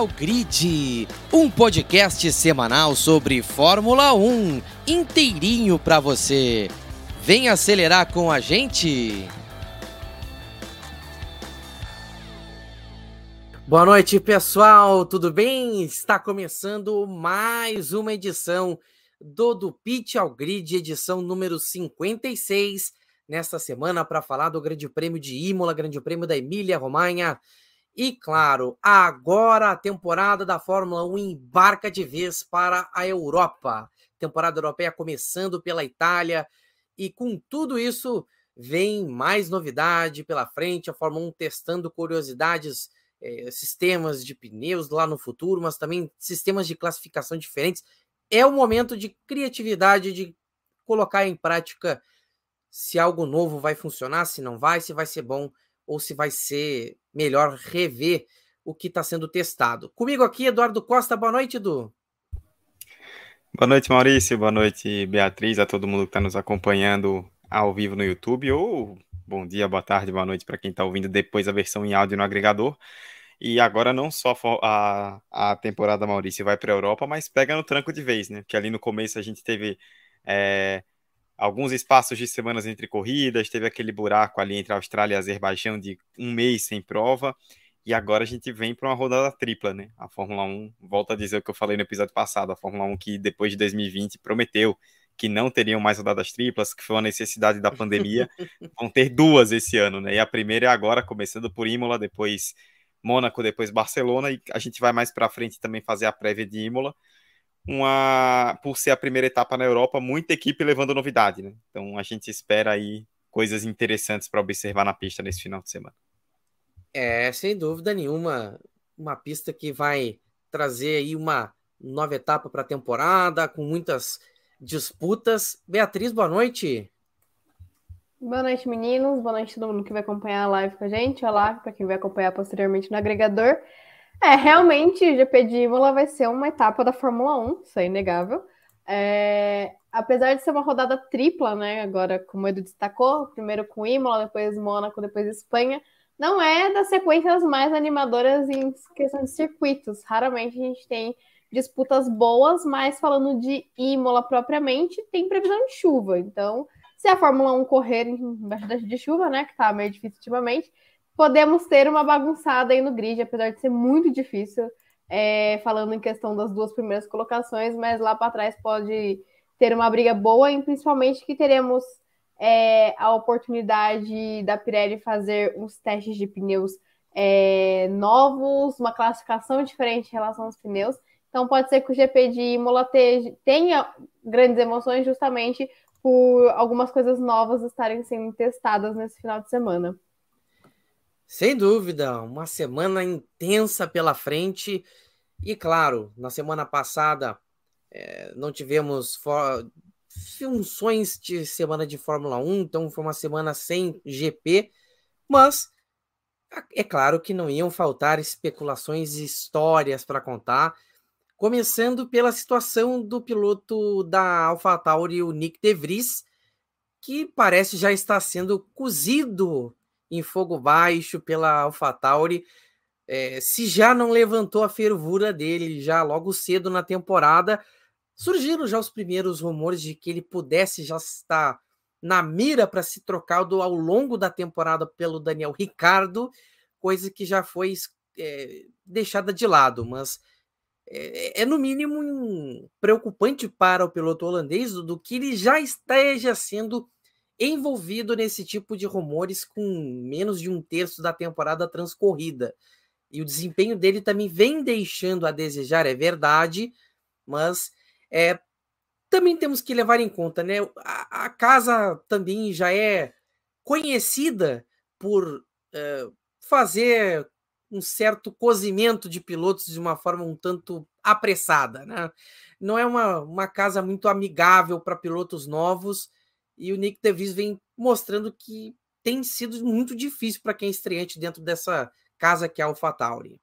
ao Grid, um podcast semanal sobre Fórmula 1, inteirinho para você. Vem acelerar com a gente. Boa noite, pessoal. Tudo bem? Está começando mais uma edição do Do Pitch ao Grid, edição número 56, nesta semana para falar do Grande Prêmio de Imola, Grande Prêmio da Emília-Romanha. E claro, agora a temporada da Fórmula 1 embarca de vez para a Europa. Temporada europeia começando pela Itália. E com tudo isso, vem mais novidade pela frente. A Fórmula 1 testando curiosidades, eh, sistemas de pneus lá no futuro, mas também sistemas de classificação diferentes. É o momento de criatividade, de colocar em prática se algo novo vai funcionar, se não vai, se vai ser bom ou se vai ser melhor rever o que está sendo testado. Comigo aqui, Eduardo Costa. Boa noite, Edu. Boa noite, Maurício. Boa noite, Beatriz, a todo mundo que está nos acompanhando ao vivo no YouTube, ou bom dia, boa tarde, boa noite para quem está ouvindo depois a versão em áudio no agregador. E agora não só a, a temporada Maurício vai para a Europa, mas pega no tranco de vez, né? Porque ali no começo a gente teve é, alguns espaços de semanas entre corridas, teve aquele buraco ali entre Austrália e Azerbaijão de um mês sem prova, e agora a gente vem para uma rodada tripla, né? A Fórmula 1, volta a dizer o que eu falei no episódio passado, a Fórmula 1 que depois de 2020 prometeu que não teriam mais rodadas triplas, que foi uma necessidade da pandemia, vão ter duas esse ano, né? E a primeira é agora, começando por Imola, depois Mônaco, depois Barcelona, e a gente vai mais para frente também fazer a prévia de Imola uma por ser a primeira etapa na Europa, muita equipe levando novidade, né? Então a gente espera aí coisas interessantes para observar na pista nesse final de semana. É, sem dúvida nenhuma, uma pista que vai trazer aí uma nova etapa para a temporada, com muitas disputas. Beatriz, boa noite. Boa noite, meninos. Boa noite a todo mundo que vai acompanhar a live com a gente. Olá para quem vai acompanhar posteriormente no agregador. É, realmente, o GP de Imola vai ser uma etapa da Fórmula 1, isso é inegável. É, apesar de ser uma rodada tripla, né? Agora, como o Edu destacou, primeiro com Imola, depois Mônaco, depois Espanha, não é das sequências mais animadoras em questão de circuitos. Raramente a gente tem disputas boas, mas falando de Imola propriamente, tem previsão de chuva. Então, se a Fórmula 1 correr embaixo de chuva, né? Que tá meio difícil ultimamente, podemos ter uma bagunçada aí no grid, apesar de ser muito difícil, é, falando em questão das duas primeiras colocações, mas lá para trás pode ter uma briga boa, e principalmente que teremos é, a oportunidade da Pirelli fazer uns testes de pneus é, novos, uma classificação diferente em relação aos pneus. Então pode ser que o GP de Imola tenha grandes emoções justamente por algumas coisas novas estarem sendo testadas nesse final de semana. Sem dúvida, uma semana intensa pela frente. E claro, na semana passada é, não tivemos funções de semana de Fórmula 1, então foi uma semana sem GP, mas é claro que não iam faltar especulações e histórias para contar, começando pela situação do piloto da AlphaTauri, o Nick De Vries, que parece já estar sendo cozido em fogo baixo pela AlphaTauri. É, se já não levantou a fervura dele já logo cedo na temporada, surgiram já os primeiros rumores de que ele pudesse já estar na mira para se trocar do, ao longo da temporada pelo Daniel Ricardo, coisa que já foi é, deixada de lado, mas é, é, no mínimo um preocupante para o piloto holandês do, do que ele já esteja sendo envolvido nesse tipo de rumores com menos de um terço da temporada transcorrida. E o desempenho dele também vem deixando a desejar, é verdade, mas é, também temos que levar em conta, né? A, a casa também já é conhecida por é, fazer um certo cozimento de pilotos de uma forma um tanto apressada, né? Não é uma, uma casa muito amigável para pilotos novos e o Nick DeVries vem mostrando que tem sido muito difícil para quem é estreante dentro dessa casa que é a AlphaTauri.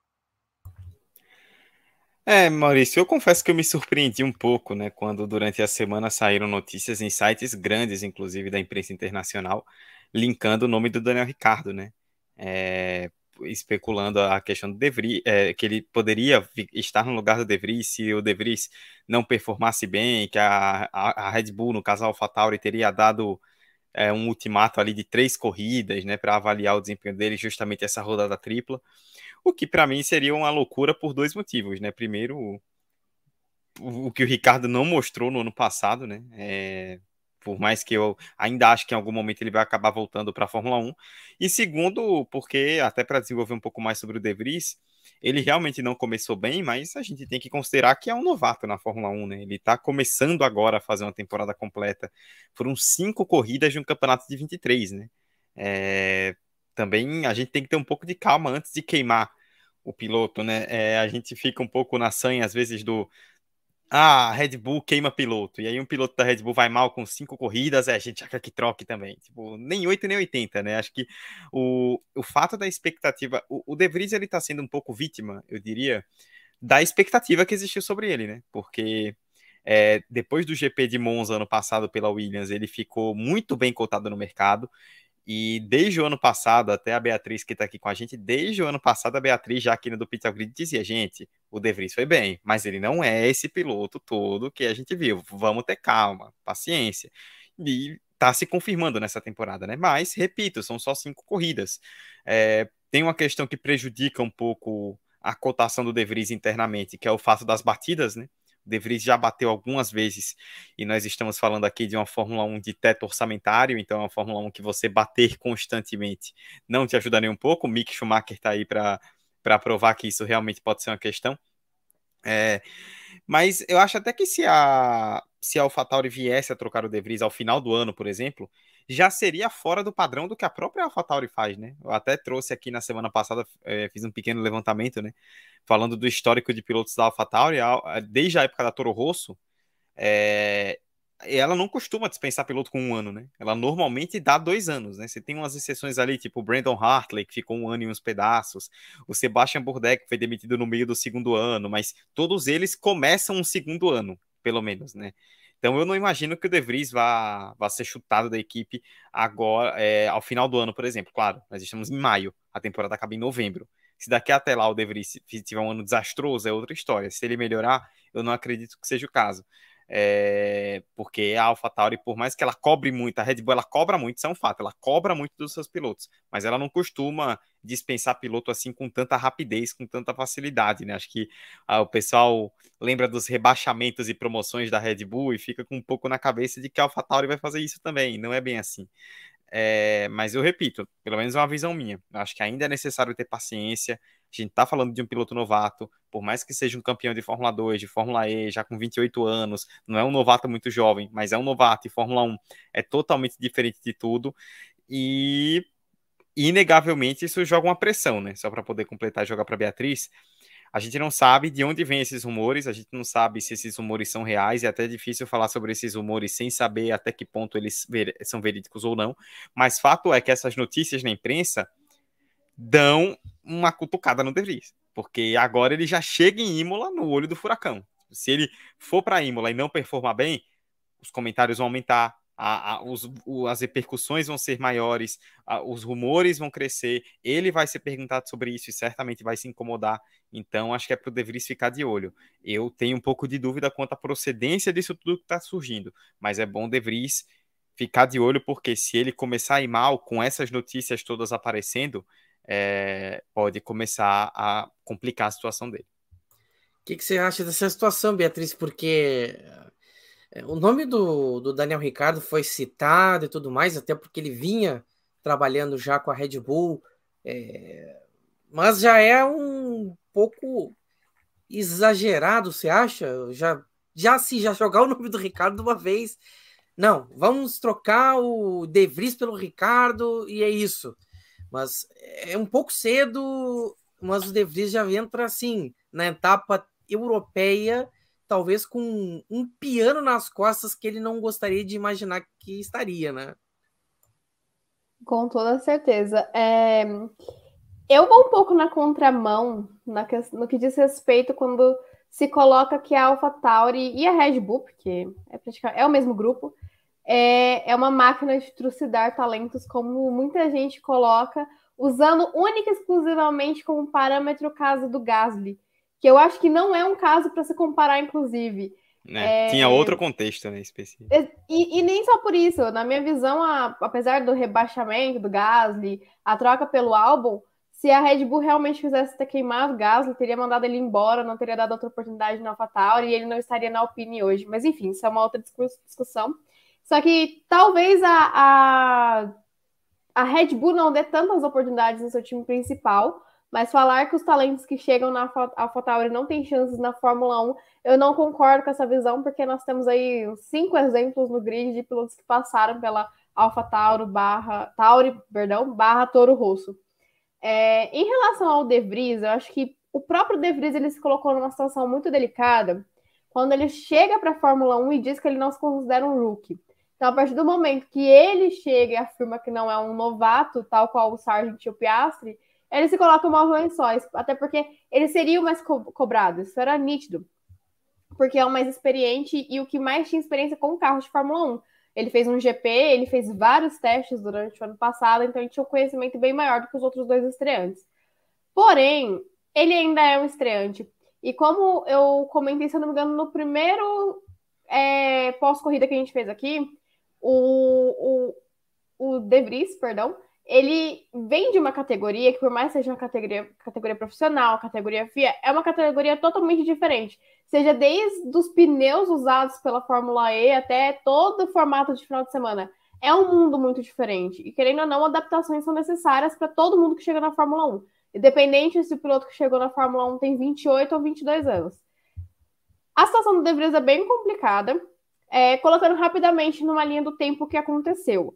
É, Maurício, eu confesso que eu me surpreendi um pouco, né, quando durante a semana saíram notícias em sites grandes, inclusive da imprensa internacional, linkando o nome do Daniel Ricardo, né? É, especulando a questão do De Vries, é, que ele poderia estar no lugar do De Vries se o De Vries não performasse bem, que a, a, Red Bull, no caso a AlphaTauri, teria dado é, um ultimato ali de três corridas, né, para avaliar o desempenho dele, justamente essa rodada tripla, o que para mim seria uma loucura por dois motivos, né, primeiro, o, o que o Ricardo não mostrou no ano passado, né, é, por mais que eu ainda acho que em algum momento ele vai acabar voltando para a Fórmula 1. E segundo, porque até para desenvolver um pouco mais sobre o De Vries, ele realmente não começou bem, mas a gente tem que considerar que é um novato na Fórmula 1, né? Ele está começando agora a fazer uma temporada completa. Foram cinco corridas de um campeonato de 23, né? É... Também a gente tem que ter um pouco de calma antes de queimar o piloto, né? É, a gente fica um pouco na sanha, às vezes, do ah, Red Bull queima piloto. E aí um piloto da Red Bull vai mal com cinco corridas, é, a gente quer que troque também. Tipo, nem 8 nem 80, né? Acho que o, o fato da expectativa. O, o De Vries, ele tá sendo um pouco vítima, eu diria, da expectativa que existiu sobre ele, né? Porque é, depois do GP de Monza ano passado pela Williams, ele ficou muito bem cotado no mercado. E desde o ano passado, até a Beatriz que está aqui com a gente, desde o ano passado, a Beatriz, já aqui no do Pizza Grid, dizia: gente, o De Vries foi bem, mas ele não é esse piloto todo que a gente viu. Vamos ter calma, paciência. E está se confirmando nessa temporada, né? Mas, repito, são só cinco corridas. É, tem uma questão que prejudica um pouco a cotação do De Vries internamente, que é o fato das batidas, né? De Vries já bateu algumas vezes e nós estamos falando aqui de uma Fórmula 1 de teto orçamentário, então é uma Fórmula 1 que você bater constantemente não te ajuda nem um pouco. O Mick Schumacher está aí para provar que isso realmente pode ser uma questão. É, mas eu acho até que se a, se a AlphaTauri viesse a trocar o De Vries ao final do ano, por exemplo, já seria fora do padrão do que a própria AlphaTauri faz, né? Eu até trouxe aqui na semana passada, é, fiz um pequeno levantamento, né? Falando do histórico de pilotos da AlphaTauri, desde a época da Toro Rosso, é, ela não costuma dispensar piloto com um ano, né? Ela normalmente dá dois anos, né? Você tem umas exceções ali, tipo o Brandon Hartley, que ficou um ano e uns pedaços, o Sebastian Bourdais, que foi demitido no meio do segundo ano, mas todos eles começam um segundo ano, pelo menos, né? Então eu não imagino que o De Vries vá, vá ser chutado da equipe agora, é, ao final do ano, por exemplo. Claro, nós estamos em maio, a temporada acaba em novembro. Se daqui até lá o De Vries tiver um ano desastroso, é outra história. Se ele melhorar, eu não acredito que seja o caso. É, porque a AlphaTauri, por mais que ela cobre muito, a Red Bull ela cobra muito, isso é um fato, ela cobra muito dos seus pilotos, mas ela não costuma dispensar piloto assim com tanta rapidez, com tanta facilidade, né? Acho que ah, o pessoal lembra dos rebaixamentos e promoções da Red Bull e fica com um pouco na cabeça de que a AlphaTauri vai fazer isso também, não é bem assim. É, mas eu repito, pelo menos é uma visão minha. Acho que ainda é necessário ter paciência, a gente está falando de um piloto novato, por mais que seja um campeão de Fórmula 2, de Fórmula E, já com 28 anos, não é um novato muito jovem, mas é um novato e Fórmula 1 é totalmente diferente de tudo. E inegavelmente isso joga uma pressão, né? Só para poder completar e jogar para Beatriz. A gente não sabe de onde vêm esses rumores, a gente não sabe se esses rumores são reais, é até difícil falar sobre esses rumores sem saber até que ponto eles são verídicos ou não. Mas fato é que essas notícias na imprensa dão uma cutucada no De Vries, porque agora ele já chega em Imola no olho do furacão. Se ele for para Imola e não performar bem, os comentários vão aumentar, a, a, os, o, as repercussões vão ser maiores, a, os rumores vão crescer, ele vai ser perguntado sobre isso e certamente vai se incomodar. Então, acho que é para o De Vries ficar de olho. Eu tenho um pouco de dúvida quanto à procedência disso tudo que está surgindo, mas é bom De Vries ficar de olho, porque se ele começar a ir mal com essas notícias todas aparecendo, é, pode começar a complicar a situação dele. O que, que, você acha dessa situação, Beatriz? Porque é, o nome do, do Daniel Ricardo foi citado e tudo mais, até porque ele vinha trabalhando já com a Red Bull, é, mas já é um pouco exagerado, você acha? Já, já se já jogar o nome do Ricardo de uma vez, não, vamos trocar o De Vries pelo Ricardo e é isso. Mas é um pouco cedo, mas o De Vries já entra assim na etapa europeia, talvez com um piano nas costas que ele não gostaria de imaginar que estaria, né? Com toda certeza. É... Eu vou um pouco na contramão na que... no que diz respeito quando se coloca que a AlphaTauri e a Red Bull, porque é, praticamente... é o mesmo grupo, é, é uma máquina de trucidar talentos, como muita gente coloca, usando única e exclusivamente como parâmetro o caso do Gasly, que eu acho que não é um caso para se comparar, inclusive. É, é... Tinha outro contexto, né, específico. E, e, nem só por isso, na minha visão, a, apesar do rebaixamento do Gasly, a troca pelo álbum, se a Red Bull realmente quisesse ter queimado o Gasly, teria mandado ele embora, não teria dado outra oportunidade no AlphaTauri e ele não estaria na Alpine hoje. Mas enfim, isso é uma outra discussão. Só que talvez a, a, a Red Bull não dê tantas oportunidades no seu time principal, mas falar que os talentos que chegam na AlphaTauri não têm chances na Fórmula 1, eu não concordo com essa visão, porque nós temos aí cinco exemplos no grid de pilotos que passaram pela AlphaTauri barra Tauri, perdão, barra Toro Rosso. É, em relação ao De Vries, eu acho que o próprio De Vries ele se colocou numa situação muito delicada quando ele chega para a Fórmula 1 e diz que ele não se considera um rookie. Então, a partir do momento que ele chega e afirma que não é um novato, tal qual o Sargent e o Piastri, ele se coloca uma lençóis, até porque ele seria o mais co cobrado, isso era nítido, porque é o mais experiente e o que mais tinha experiência com carros de Fórmula 1. Ele fez um GP, ele fez vários testes durante o ano passado, então ele tinha um conhecimento bem maior do que os outros dois estreantes. Porém, ele ainda é um estreante. E como eu comentei, se eu não me engano, no primeiro é, pós-corrida que a gente fez aqui, o, o, o De Vries, perdão, ele vem de uma categoria que, por mais seja uma categoria, categoria profissional, categoria FIA, é uma categoria totalmente diferente. Seja desde os pneus usados pela Fórmula E até todo o formato de final de semana. É um mundo muito diferente. E querendo ou não, adaptações são necessárias para todo mundo que chega na Fórmula 1. Independente se o piloto que chegou na Fórmula 1 tem 28 ou 22 anos. A situação do De Vries é bem complicada, é, colocando rapidamente numa linha do tempo o que aconteceu.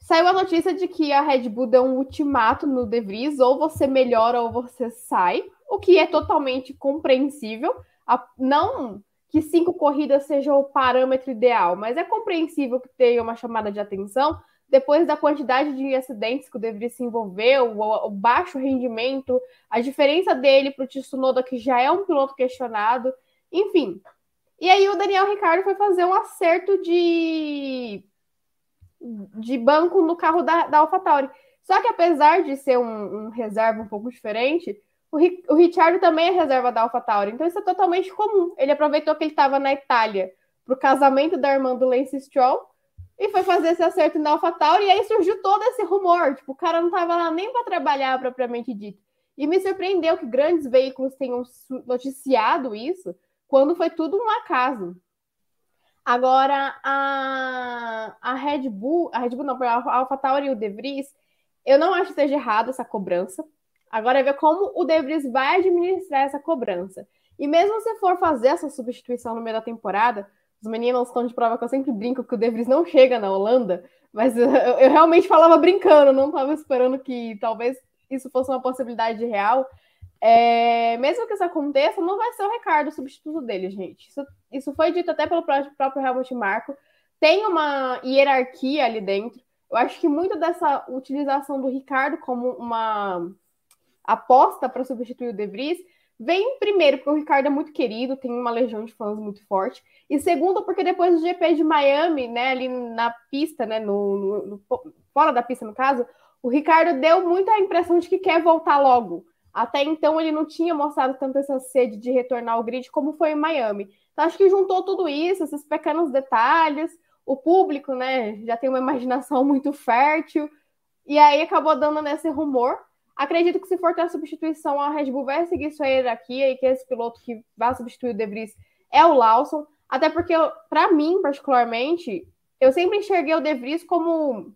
Saiu a notícia de que a Red Bull deu um ultimato no De Vries, ou você melhora ou você sai, o que é totalmente compreensível. não que cinco corridas seja o parâmetro ideal, mas é compreensível que tenha uma chamada de atenção depois da quantidade de acidentes que o De Vries se envolveu, o baixo rendimento, a diferença dele para o Tsunoda, que já é um piloto questionado, enfim. E aí o Daniel Ricardo foi fazer um acerto de de banco no carro da, da AlphaTauri. Só que apesar de ser um, um reserva um pouco diferente, o, o Richard também é reserva da AlphaTauri. Então isso é totalmente comum. Ele aproveitou que ele estava na Itália para o casamento da irmã do Lance Stroll e foi fazer esse acerto na AlphaTauri. E aí surgiu todo esse rumor. Tipo, o cara não estava lá nem para trabalhar propriamente dito. E me surpreendeu que grandes veículos tenham noticiado isso quando foi tudo um acaso. Agora, a, a Red Bull, a Red Bull não, a AlphaTauri e o De Vries, eu não acho que seja errado essa cobrança. Agora é ver como o De Vries vai administrar essa cobrança. E mesmo se for fazer essa substituição no meio da temporada, os meninos estão de prova que eu sempre brinco que o De Vries não chega na Holanda, mas eu, eu realmente falava brincando, não estava esperando que talvez isso fosse uma possibilidade real. É, mesmo que isso aconteça, não vai ser o Ricardo o substituto dele, gente. Isso, isso foi dito até pelo próprio Helmut Marko. Tem uma hierarquia ali dentro. Eu acho que muito dessa utilização do Ricardo como uma aposta para substituir o De Vries vem primeiro porque o Ricardo é muito querido, tem uma legião de fãs muito forte, e segundo porque depois do GP de Miami, né, ali na pista, né, no, no, no fora da pista no caso, o Ricardo deu muita impressão de que quer voltar logo. Até então ele não tinha mostrado tanto essa sede de retornar ao grid como foi em Miami. Então acho que juntou tudo isso, esses pequenos detalhes, o público, né, já tem uma imaginação muito fértil, e aí acabou dando nesse rumor. Acredito que se for ter a substituição, a Red Bull vai seguir sua hierarquia e que esse piloto que vai substituir o De Vries é o Lawson, até porque para mim, particularmente, eu sempre enxerguei o De Vries como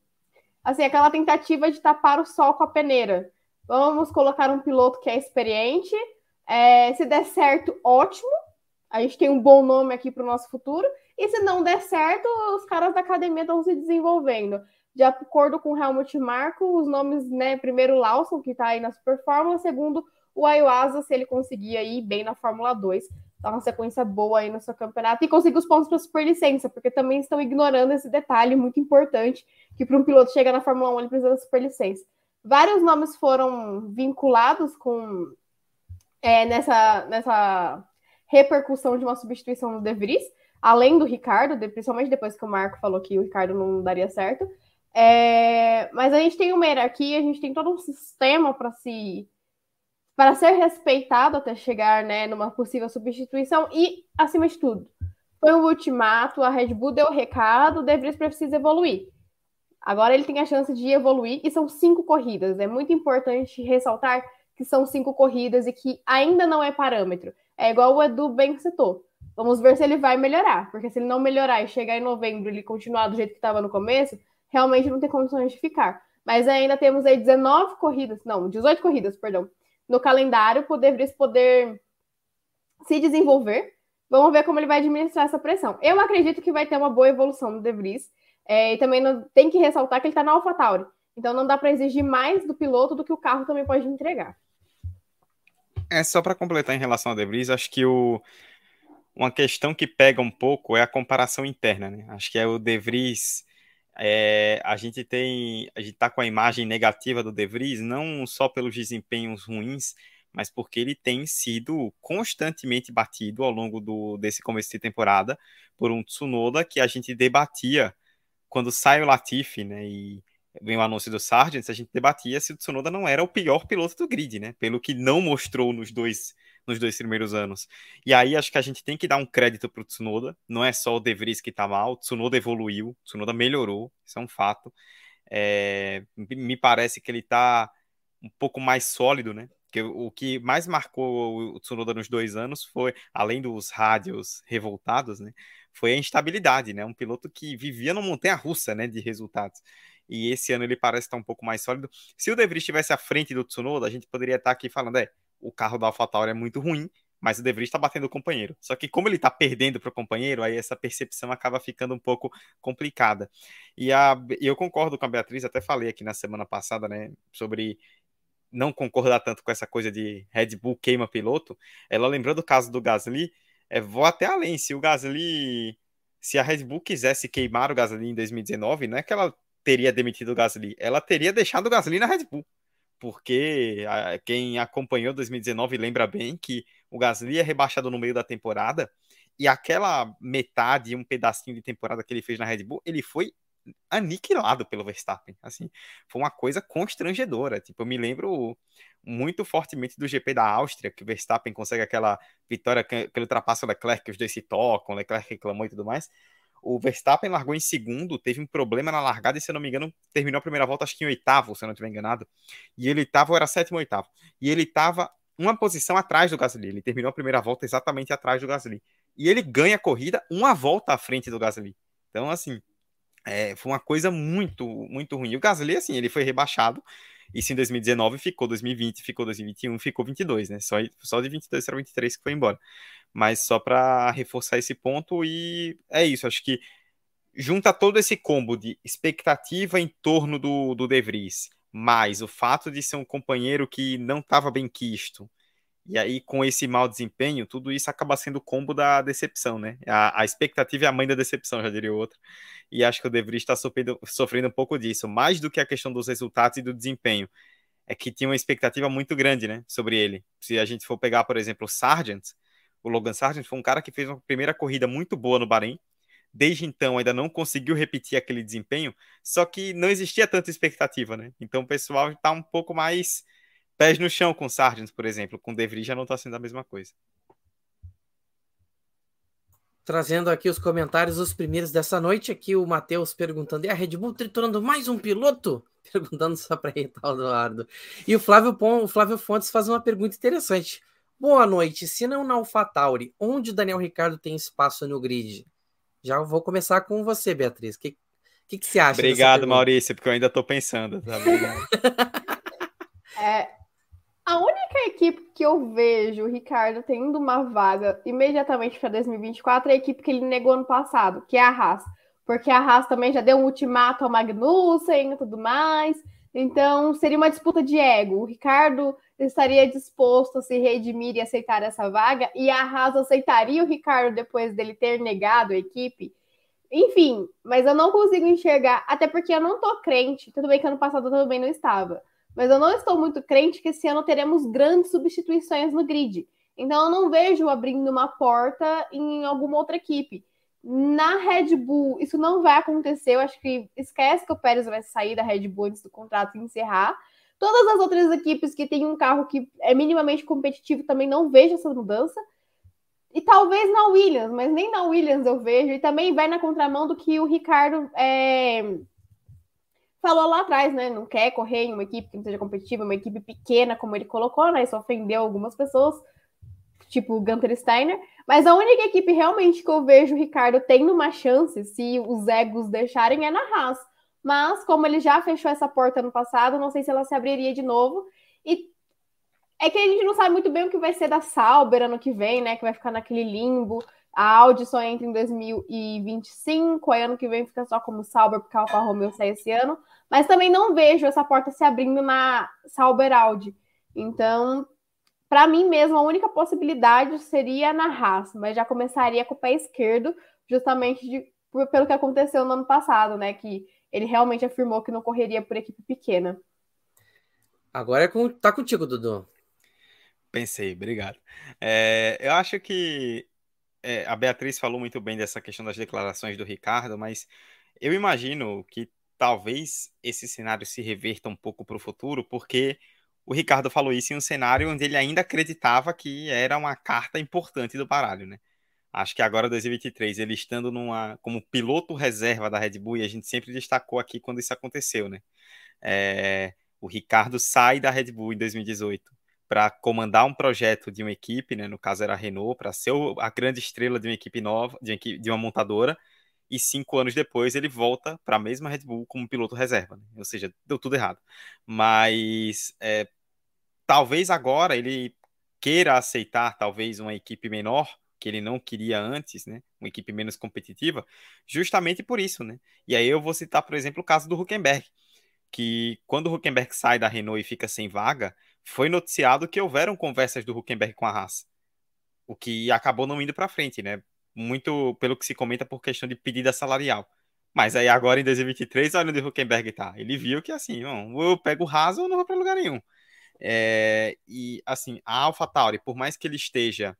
assim, aquela tentativa de tapar o sol com a peneira. Vamos colocar um piloto que é experiente. É, se der certo, ótimo. A gente tem um bom nome aqui para o nosso futuro. E se não der certo, os caras da academia estão se desenvolvendo. De acordo com o Helmut Marko, os nomes, né? Primeiro o Lawson, que está aí na Super Fórmula. Segundo, o Ayuasa, se ele conseguir ir bem na Fórmula 2. Tá uma sequência boa aí no seu campeonato. E conseguir os pontos para superlicença, porque também estão ignorando esse detalhe muito importante, que para um piloto chegar na Fórmula 1 ele precisa da superlicença. Vários nomes foram vinculados com é, nessa, nessa repercussão de uma substituição no De Vries, além do Ricardo, principalmente depois que o Marco falou que o Ricardo não daria certo. É, mas a gente tem uma hierarquia, a gente tem todo um sistema para se para ser respeitado até chegar né, numa possível substituição e, acima de tudo, foi um ultimato, a Red Bull deu o recado, o De Vries precisa evoluir. Agora ele tem a chance de evoluir e são cinco corridas. É muito importante ressaltar que são cinco corridas e que ainda não é parâmetro. É igual o Edu bem citou. Vamos ver se ele vai melhorar, porque se ele não melhorar e chegar em novembro ele continuar do jeito que estava no começo, realmente não tem condições de ficar. Mas ainda temos aí 19 corridas, não, 18 corridas, perdão, no calendário Vries poder se desenvolver. Vamos ver como ele vai administrar essa pressão. Eu acredito que vai ter uma boa evolução do De Vries. É, e também não, tem que ressaltar que ele está na AlphaTauri. Então não dá para exigir mais do piloto do que o carro também pode entregar. É só para completar em relação ao De Vries, acho que o, uma questão que pega um pouco é a comparação interna, né? Acho que é o De Vries é, a gente tem, a gente tá com a imagem negativa do De Vries, não só pelos desempenhos ruins, mas porque ele tem sido constantemente batido ao longo do, desse começo de temporada por um Tsunoda que a gente debatia quando sai o Latifi, né, e vem o anúncio do Sargent, a gente debatia se o Tsunoda não era o pior piloto do grid, né, pelo que não mostrou nos dois nos dois primeiros anos. E aí acho que a gente tem que dar um crédito pro Tsunoda, não é só o De Vries que tá mal, o Tsunoda evoluiu, o Tsunoda melhorou, isso é um fato. É, me parece que ele tá um pouco mais sólido, né? Porque o que mais marcou o Tsunoda nos dois anos foi, além dos rádios revoltados, né? Foi a instabilidade, né? Um piloto que vivia numa montanha-russa, né? De resultados. E esse ano ele parece estar um pouco mais sólido. Se o De Vries estivesse à frente do Tsunoda, a gente poderia estar aqui falando, é, o carro da AlphaTauri é muito ruim, mas o De Vries está batendo o companheiro. Só que como ele está perdendo para o companheiro, aí essa percepção acaba ficando um pouco complicada. E a, eu concordo com a Beatriz, até falei aqui na semana passada, né, sobre não concordar tanto com essa coisa de Red Bull queima piloto. Ela lembrou do caso do Gasly, é, vou até além, se o Gasly, se a Red Bull quisesse queimar o Gasly em 2019, não é que ela teria demitido o Gasly, ela teria deixado o Gasly na Red Bull porque a, quem acompanhou 2019 lembra bem que o Gasly é rebaixado no meio da temporada e aquela metade, um pedacinho de temporada que ele fez na Red Bull, ele foi aniquilado pelo Verstappen. Assim, foi uma coisa constrangedora. Tipo, eu me lembro muito fortemente do GP da Áustria, que o Verstappen consegue aquela vitória que, ele ultrapassa o Leclerc, que os dois se tocam, o Leclerc reclamou e tudo mais. O Verstappen largou em segundo, teve um problema na largada e, se eu não me engano, terminou a primeira volta, acho que em oitavo, se eu não estiver enganado. E ele estava, era sétimo ou oitavo. E ele estava uma posição atrás do Gasly. Ele terminou a primeira volta exatamente atrás do Gasly. E ele ganha a corrida uma volta à frente do Gasly. Então, assim, é, foi uma coisa muito, muito ruim. O Gasly, assim, ele foi rebaixado. Isso em 2019 ficou 2020, ficou 2021, ficou 22, né? Só, só de 22 para 23 que foi embora mas só para reforçar esse ponto e é isso, acho que junta todo esse combo de expectativa em torno do, do De Vries, mais o fato de ser um companheiro que não estava bem quisto, e aí com esse mau desempenho, tudo isso acaba sendo o combo da decepção, né? A, a expectativa é a mãe da decepção, já diria outro, e acho que o De Vries está sofrendo, sofrendo um pouco disso, mais do que a questão dos resultados e do desempenho, é que tinha uma expectativa muito grande, né, sobre ele. Se a gente for pegar, por exemplo, o Sargent, o Logan Sargent foi um cara que fez uma primeira corrida muito boa no Bahrein. Desde então ainda não conseguiu repetir aquele desempenho, só que não existia tanta expectativa, né? Então o pessoal está um pouco mais pés no chão com o Sargent, por exemplo. Com o De Vries já não está sendo a mesma coisa. Trazendo aqui os comentários, os primeiros dessa noite, aqui o Matheus perguntando: e a Red Bull triturando mais um piloto? Perguntando só para irritar o Eduardo. E o Flávio, Pon, o Flávio Fontes faz uma pergunta interessante. Boa noite. Se não na AlphaTauri, onde o Daniel Ricardo tem espaço no grid? Já vou começar com você, Beatriz. O que, que, que você acha? Obrigado, Maurício, porque eu ainda estou pensando. Tá? é, a única equipe que eu vejo o Ricardo tendo uma vaga imediatamente para 2024 é a equipe que ele negou ano passado, que é a Haas. Porque a Haas também já deu um ultimato ao Magnussen e tudo mais. Então, seria uma disputa de ego. O Ricardo estaria disposto a se redimir e aceitar essa vaga, e a Haas aceitaria o Ricardo depois dele ter negado a equipe. Enfim, mas eu não consigo enxergar, até porque eu não tô crente. Tudo bem que ano passado eu também não estava, mas eu não estou muito crente que esse ano teremos grandes substituições no grid. Então eu não vejo abrindo uma porta em alguma outra equipe. Na Red Bull, isso não vai acontecer. Eu acho que esquece que o Pérez vai sair da Red Bull antes do contrato encerrar. Todas as outras equipes que têm um carro que é minimamente competitivo também não vejo essa mudança. E talvez na Williams, mas nem na Williams eu vejo. E também vai na contramão do que o Ricardo é... falou lá atrás, né? Não quer correr em uma equipe que não seja competitiva, uma equipe pequena, como ele colocou, né? Isso ofendeu algumas pessoas, tipo o Gunter Steiner. Mas a única equipe realmente que eu vejo o Ricardo tendo uma chance, se os egos deixarem, é na Haas. Mas, como ele já fechou essa porta no passado, não sei se ela se abriria de novo. E é que a gente não sabe muito bem o que vai ser da Sauber ano que vem, né? Que vai ficar naquele limbo. A Audi só entra em 2025, aí ano que vem fica só como Sauber, porque a Alfa Romeo sai esse ano. Mas também não vejo essa porta se abrindo na Sauber Audi. Então, para mim mesmo, a única possibilidade seria na Haas, mas já começaria com o pé esquerdo, justamente de, por, pelo que aconteceu no ano passado, né? Que ele realmente afirmou que não correria por equipe pequena. Agora é com, tá contigo, Dudu. Pensei, obrigado. É, eu acho que é, a Beatriz falou muito bem dessa questão das declarações do Ricardo, mas eu imagino que talvez esse cenário se reverta um pouco para o futuro, porque o Ricardo falou isso em um cenário onde ele ainda acreditava que era uma carta importante do baralho, né? Acho que agora 2023, ele estando numa como piloto reserva da Red Bull, e a gente sempre destacou aqui quando isso aconteceu, né? É, o Ricardo sai da Red Bull em 2018 para comandar um projeto de uma equipe, né? No caso era a Renault, para ser a grande estrela de uma equipe nova, de uma, montadora. E cinco anos depois ele volta para a mesma Red Bull como piloto reserva, né? ou seja, deu tudo errado. Mas é, talvez agora ele queira aceitar talvez uma equipe menor que ele não queria antes, né? Uma equipe menos competitiva, justamente por isso, né? E aí eu vou citar, por exemplo, o caso do Huckenberg, que quando o Huckenberg sai da Renault e fica sem vaga, foi noticiado que houveram conversas do Huckenberg com a Haas, o que acabou não indo para frente, né? Muito pelo que se comenta por questão de pedida salarial. Mas aí agora em 2023, olha onde o Huckenberg tá. Ele viu que assim, ou eu pego o Haas ou não vou para lugar nenhum. É, e assim, a AlphaTauri, por mais que ele esteja,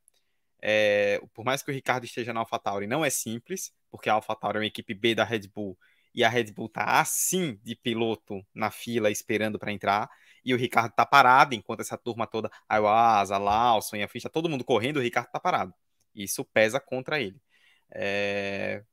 é, por mais que o Ricardo esteja na AlphaTauri, não é simples, porque a AlphaTauri é uma equipe B da Red Bull e a Red Bull tá assim de piloto na fila esperando para entrar e o Ricardo tá parado enquanto essa turma toda, a Lawson a ficha, todo mundo correndo, o Ricardo tá parado. Isso pesa contra ele. É...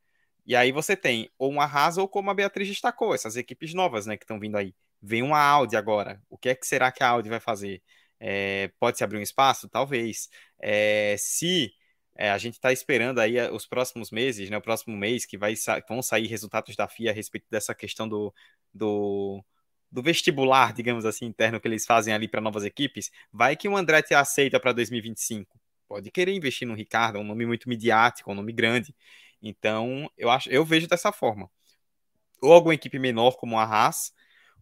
E aí você tem ou uma Haas ou como a Beatriz destacou, essas equipes novas, né, que estão vindo aí. Vem uma Audi agora. O que é que será que a Audi vai fazer? É, pode se abrir um espaço? Talvez. É, se é, a gente está esperando aí é, os próximos meses, né, o próximo mês, que vai, vão sair resultados da FIA a respeito dessa questão do, do, do vestibular, digamos assim, interno que eles fazem ali para novas equipes, vai que o Andretti aceita para 2025. Pode querer investir no Ricardo, é um nome muito midiático, é um nome grande. Então, eu acho, eu vejo dessa forma. Ou alguma equipe menor como a Haas,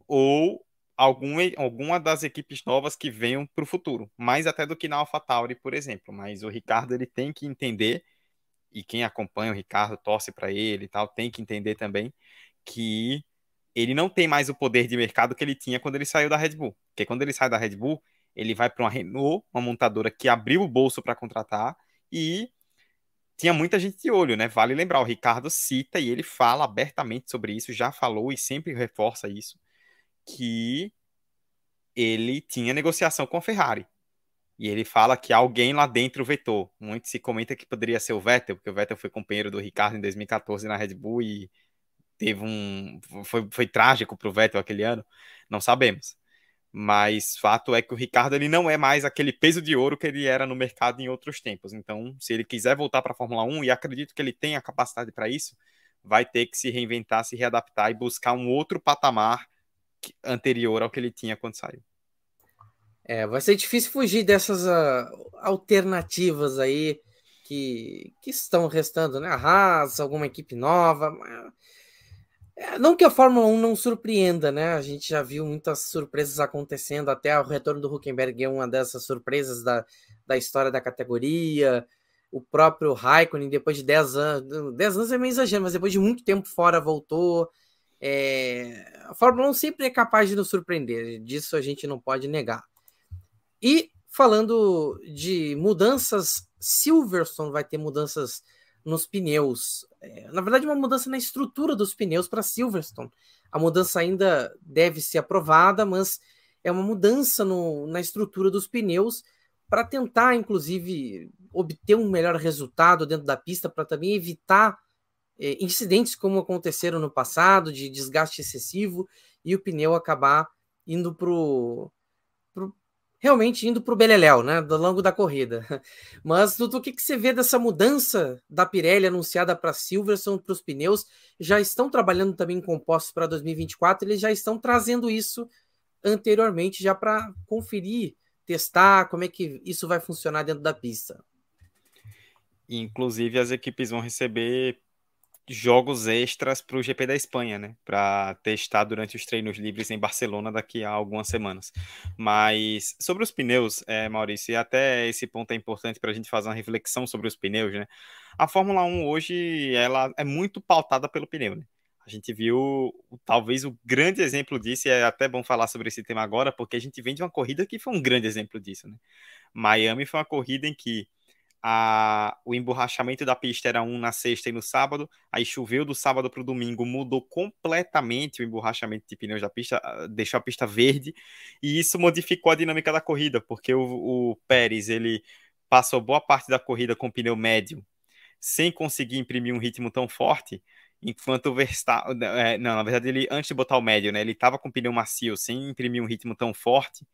ou algum, alguma das equipes novas que venham para o futuro, mais até do que na AlphaTauri, por exemplo. Mas o Ricardo ele tem que entender, e quem acompanha o Ricardo torce para ele e tal, tem que entender também que ele não tem mais o poder de mercado que ele tinha quando ele saiu da Red Bull. Porque quando ele sai da Red Bull, ele vai para uma Renault, uma montadora que abriu o bolso para contratar e tinha muita gente de olho, né? Vale lembrar, o Ricardo cita e ele fala abertamente sobre isso, já falou e sempre reforça isso que ele tinha negociação com a Ferrari. E ele fala que alguém lá dentro vetou. Muito se comenta que poderia ser o Vettel, porque o Vettel foi companheiro do Ricardo em 2014 na Red Bull e teve um. Foi, foi trágico para o Vettel aquele ano. Não sabemos. Mas fato é que o Ricardo ele não é mais aquele peso de ouro que ele era no mercado em outros tempos. Então, se ele quiser voltar para a Fórmula 1, e acredito que ele tem a capacidade para isso, vai ter que se reinventar, se readaptar e buscar um outro patamar anterior ao que ele tinha quando saiu. É, vai ser difícil fugir dessas uh, alternativas aí que, que estão restando, né? A Haas, alguma equipe nova. É, não que a Fórmula 1 não surpreenda, né? A gente já viu muitas surpresas acontecendo, até o retorno do Huckenberg é uma dessas surpresas da, da história da categoria. O próprio Raikkonen, depois de 10 anos, 10 anos é meio exagero, mas depois de muito tempo fora, voltou. É, a Fórmula 1 sempre é capaz de nos surpreender, disso a gente não pode negar. E falando de mudanças, Silverstone vai ter mudanças nos pneus. É, na verdade, uma mudança na estrutura dos pneus para Silverstone. A mudança ainda deve ser aprovada, mas é uma mudança no, na estrutura dos pneus para tentar, inclusive, obter um melhor resultado dentro da pista, para também evitar é, incidentes como aconteceram no passado, de desgaste excessivo e o pneu acabar indo para o realmente indo para o Beleléu, né, do longo da corrida. Mas, Dudu, o que, que você vê dessa mudança da Pirelli anunciada para Silverstone, para os pneus? Já estão trabalhando também em compostos para 2024, eles já estão trazendo isso anteriormente, já para conferir, testar como é que isso vai funcionar dentro da pista. Inclusive, as equipes vão receber jogos extras para o GP da Espanha, né? Para testar durante os treinos livres em Barcelona daqui a algumas semanas. Mas sobre os pneus, é, Maurício, e até esse ponto é importante para a gente fazer uma reflexão sobre os pneus, né? A Fórmula 1 hoje ela é muito pautada pelo pneu, né? A gente viu talvez o grande exemplo disso, e é até bom falar sobre esse tema agora, porque a gente vem de uma corrida que foi um grande exemplo disso, né? Miami foi uma corrida em que a, o emborrachamento da pista era um na sexta e no sábado, aí choveu do sábado para o domingo, mudou completamente o emborrachamento de pneus da pista, ah, deixou a pista verde, e isso modificou a dinâmica da corrida, porque o, o Pérez ele passou boa parte da corrida com pneu médio, sem conseguir imprimir um ritmo tão forte, enquanto o Verstappen, é, não, na verdade ele antes de botar o médio, né, ele estava com pneu macio, sem imprimir um ritmo tão forte,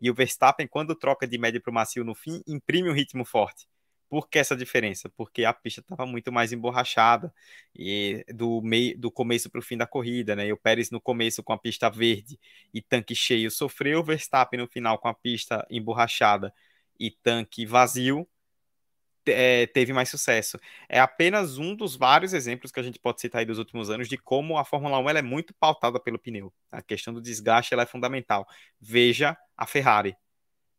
e o Verstappen quando troca de médio para o macio no fim, imprime um ritmo forte. Por que essa diferença? Porque a pista estava muito mais emborrachada e do meio do começo para o fim da corrida, né? E o Pérez no começo com a pista verde e tanque cheio sofreu, o Verstappen no final com a pista emborrachada e tanque vazio é, teve mais sucesso. É apenas um dos vários exemplos que a gente pode citar aí dos últimos anos de como a Fórmula 1 ela é muito pautada pelo pneu. A questão do desgaste é fundamental. Veja a Ferrari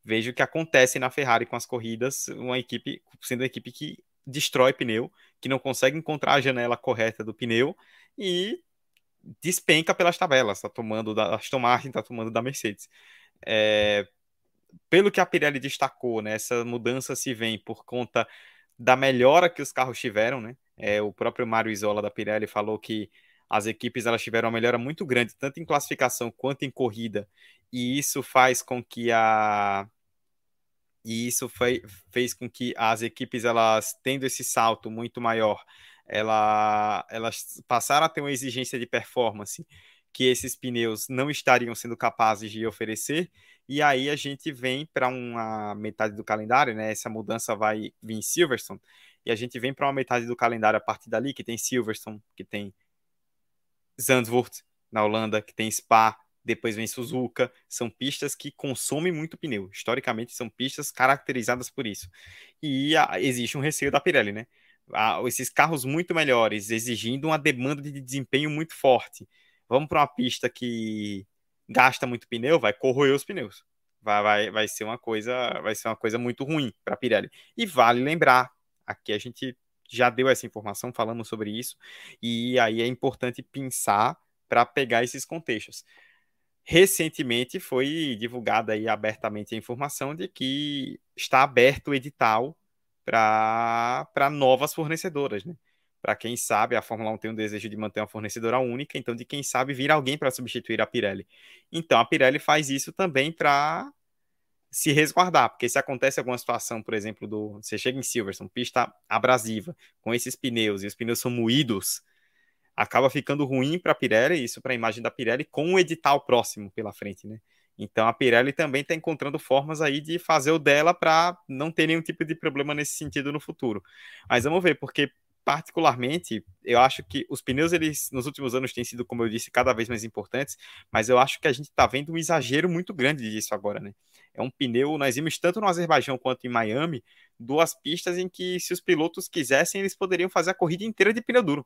vejo o que acontece na Ferrari com as corridas, uma equipe sendo uma equipe que destrói pneu, que não consegue encontrar a janela correta do pneu e despenca pelas tabelas, está tomando da Aston Martin, está tomando da Mercedes. É, pelo que a Pirelli destacou, né, essa mudança se vem por conta da melhora que os carros tiveram, né? É, o próprio Mário Isola da Pirelli falou que as equipes elas tiveram uma melhora muito grande, tanto em classificação quanto em corrida, e isso faz com que a e isso foi, fez com que as equipes elas tendo esse salto muito maior, ela, elas passaram a ter uma exigência de performance que esses pneus não estariam sendo capazes de oferecer. E aí a gente vem para uma metade do calendário, né? Essa mudança vai vir em Silverstone. E a gente vem para uma metade do calendário a partir dali, que tem Silverstone, que tem Zandvoort na Holanda, que tem Spa, depois vem Suzuka, são pistas que consomem muito pneu. Historicamente, são pistas caracterizadas por isso. E a, existe um receio da Pirelli, né? A, esses carros muito melhores, exigindo uma demanda de desempenho muito forte. Vamos para uma pista que gasta muito pneu, vai corroer os pneus. Vai, vai, vai ser uma coisa, vai ser uma coisa muito ruim para a Pirelli. E vale lembrar, aqui a gente já deu essa informação, falamos sobre isso, e aí é importante pensar para pegar esses contextos. Recentemente foi divulgada aí abertamente a informação de que está aberto o edital para novas fornecedoras, né? Para quem sabe, a Fórmula 1 tem um desejo de manter uma fornecedora única, então de quem sabe vir alguém para substituir a Pirelli. Então a Pirelli faz isso também para se resguardar, porque se acontece alguma situação, por exemplo, do você chega em Silverstone, pista abrasiva, com esses pneus e os pneus são moídos, acaba ficando ruim para a Pirelli, isso para a imagem da Pirelli, com um edital próximo pela frente, né? Então a Pirelli também está encontrando formas aí de fazer o dela para não ter nenhum tipo de problema nesse sentido no futuro. Mas vamos ver, porque particularmente eu acho que os pneus eles nos últimos anos têm sido, como eu disse, cada vez mais importantes, mas eu acho que a gente está vendo um exagero muito grande disso agora, né? É um pneu, nós vimos tanto no Azerbaijão quanto em Miami, duas pistas em que se os pilotos quisessem, eles poderiam fazer a corrida inteira de pneu duro.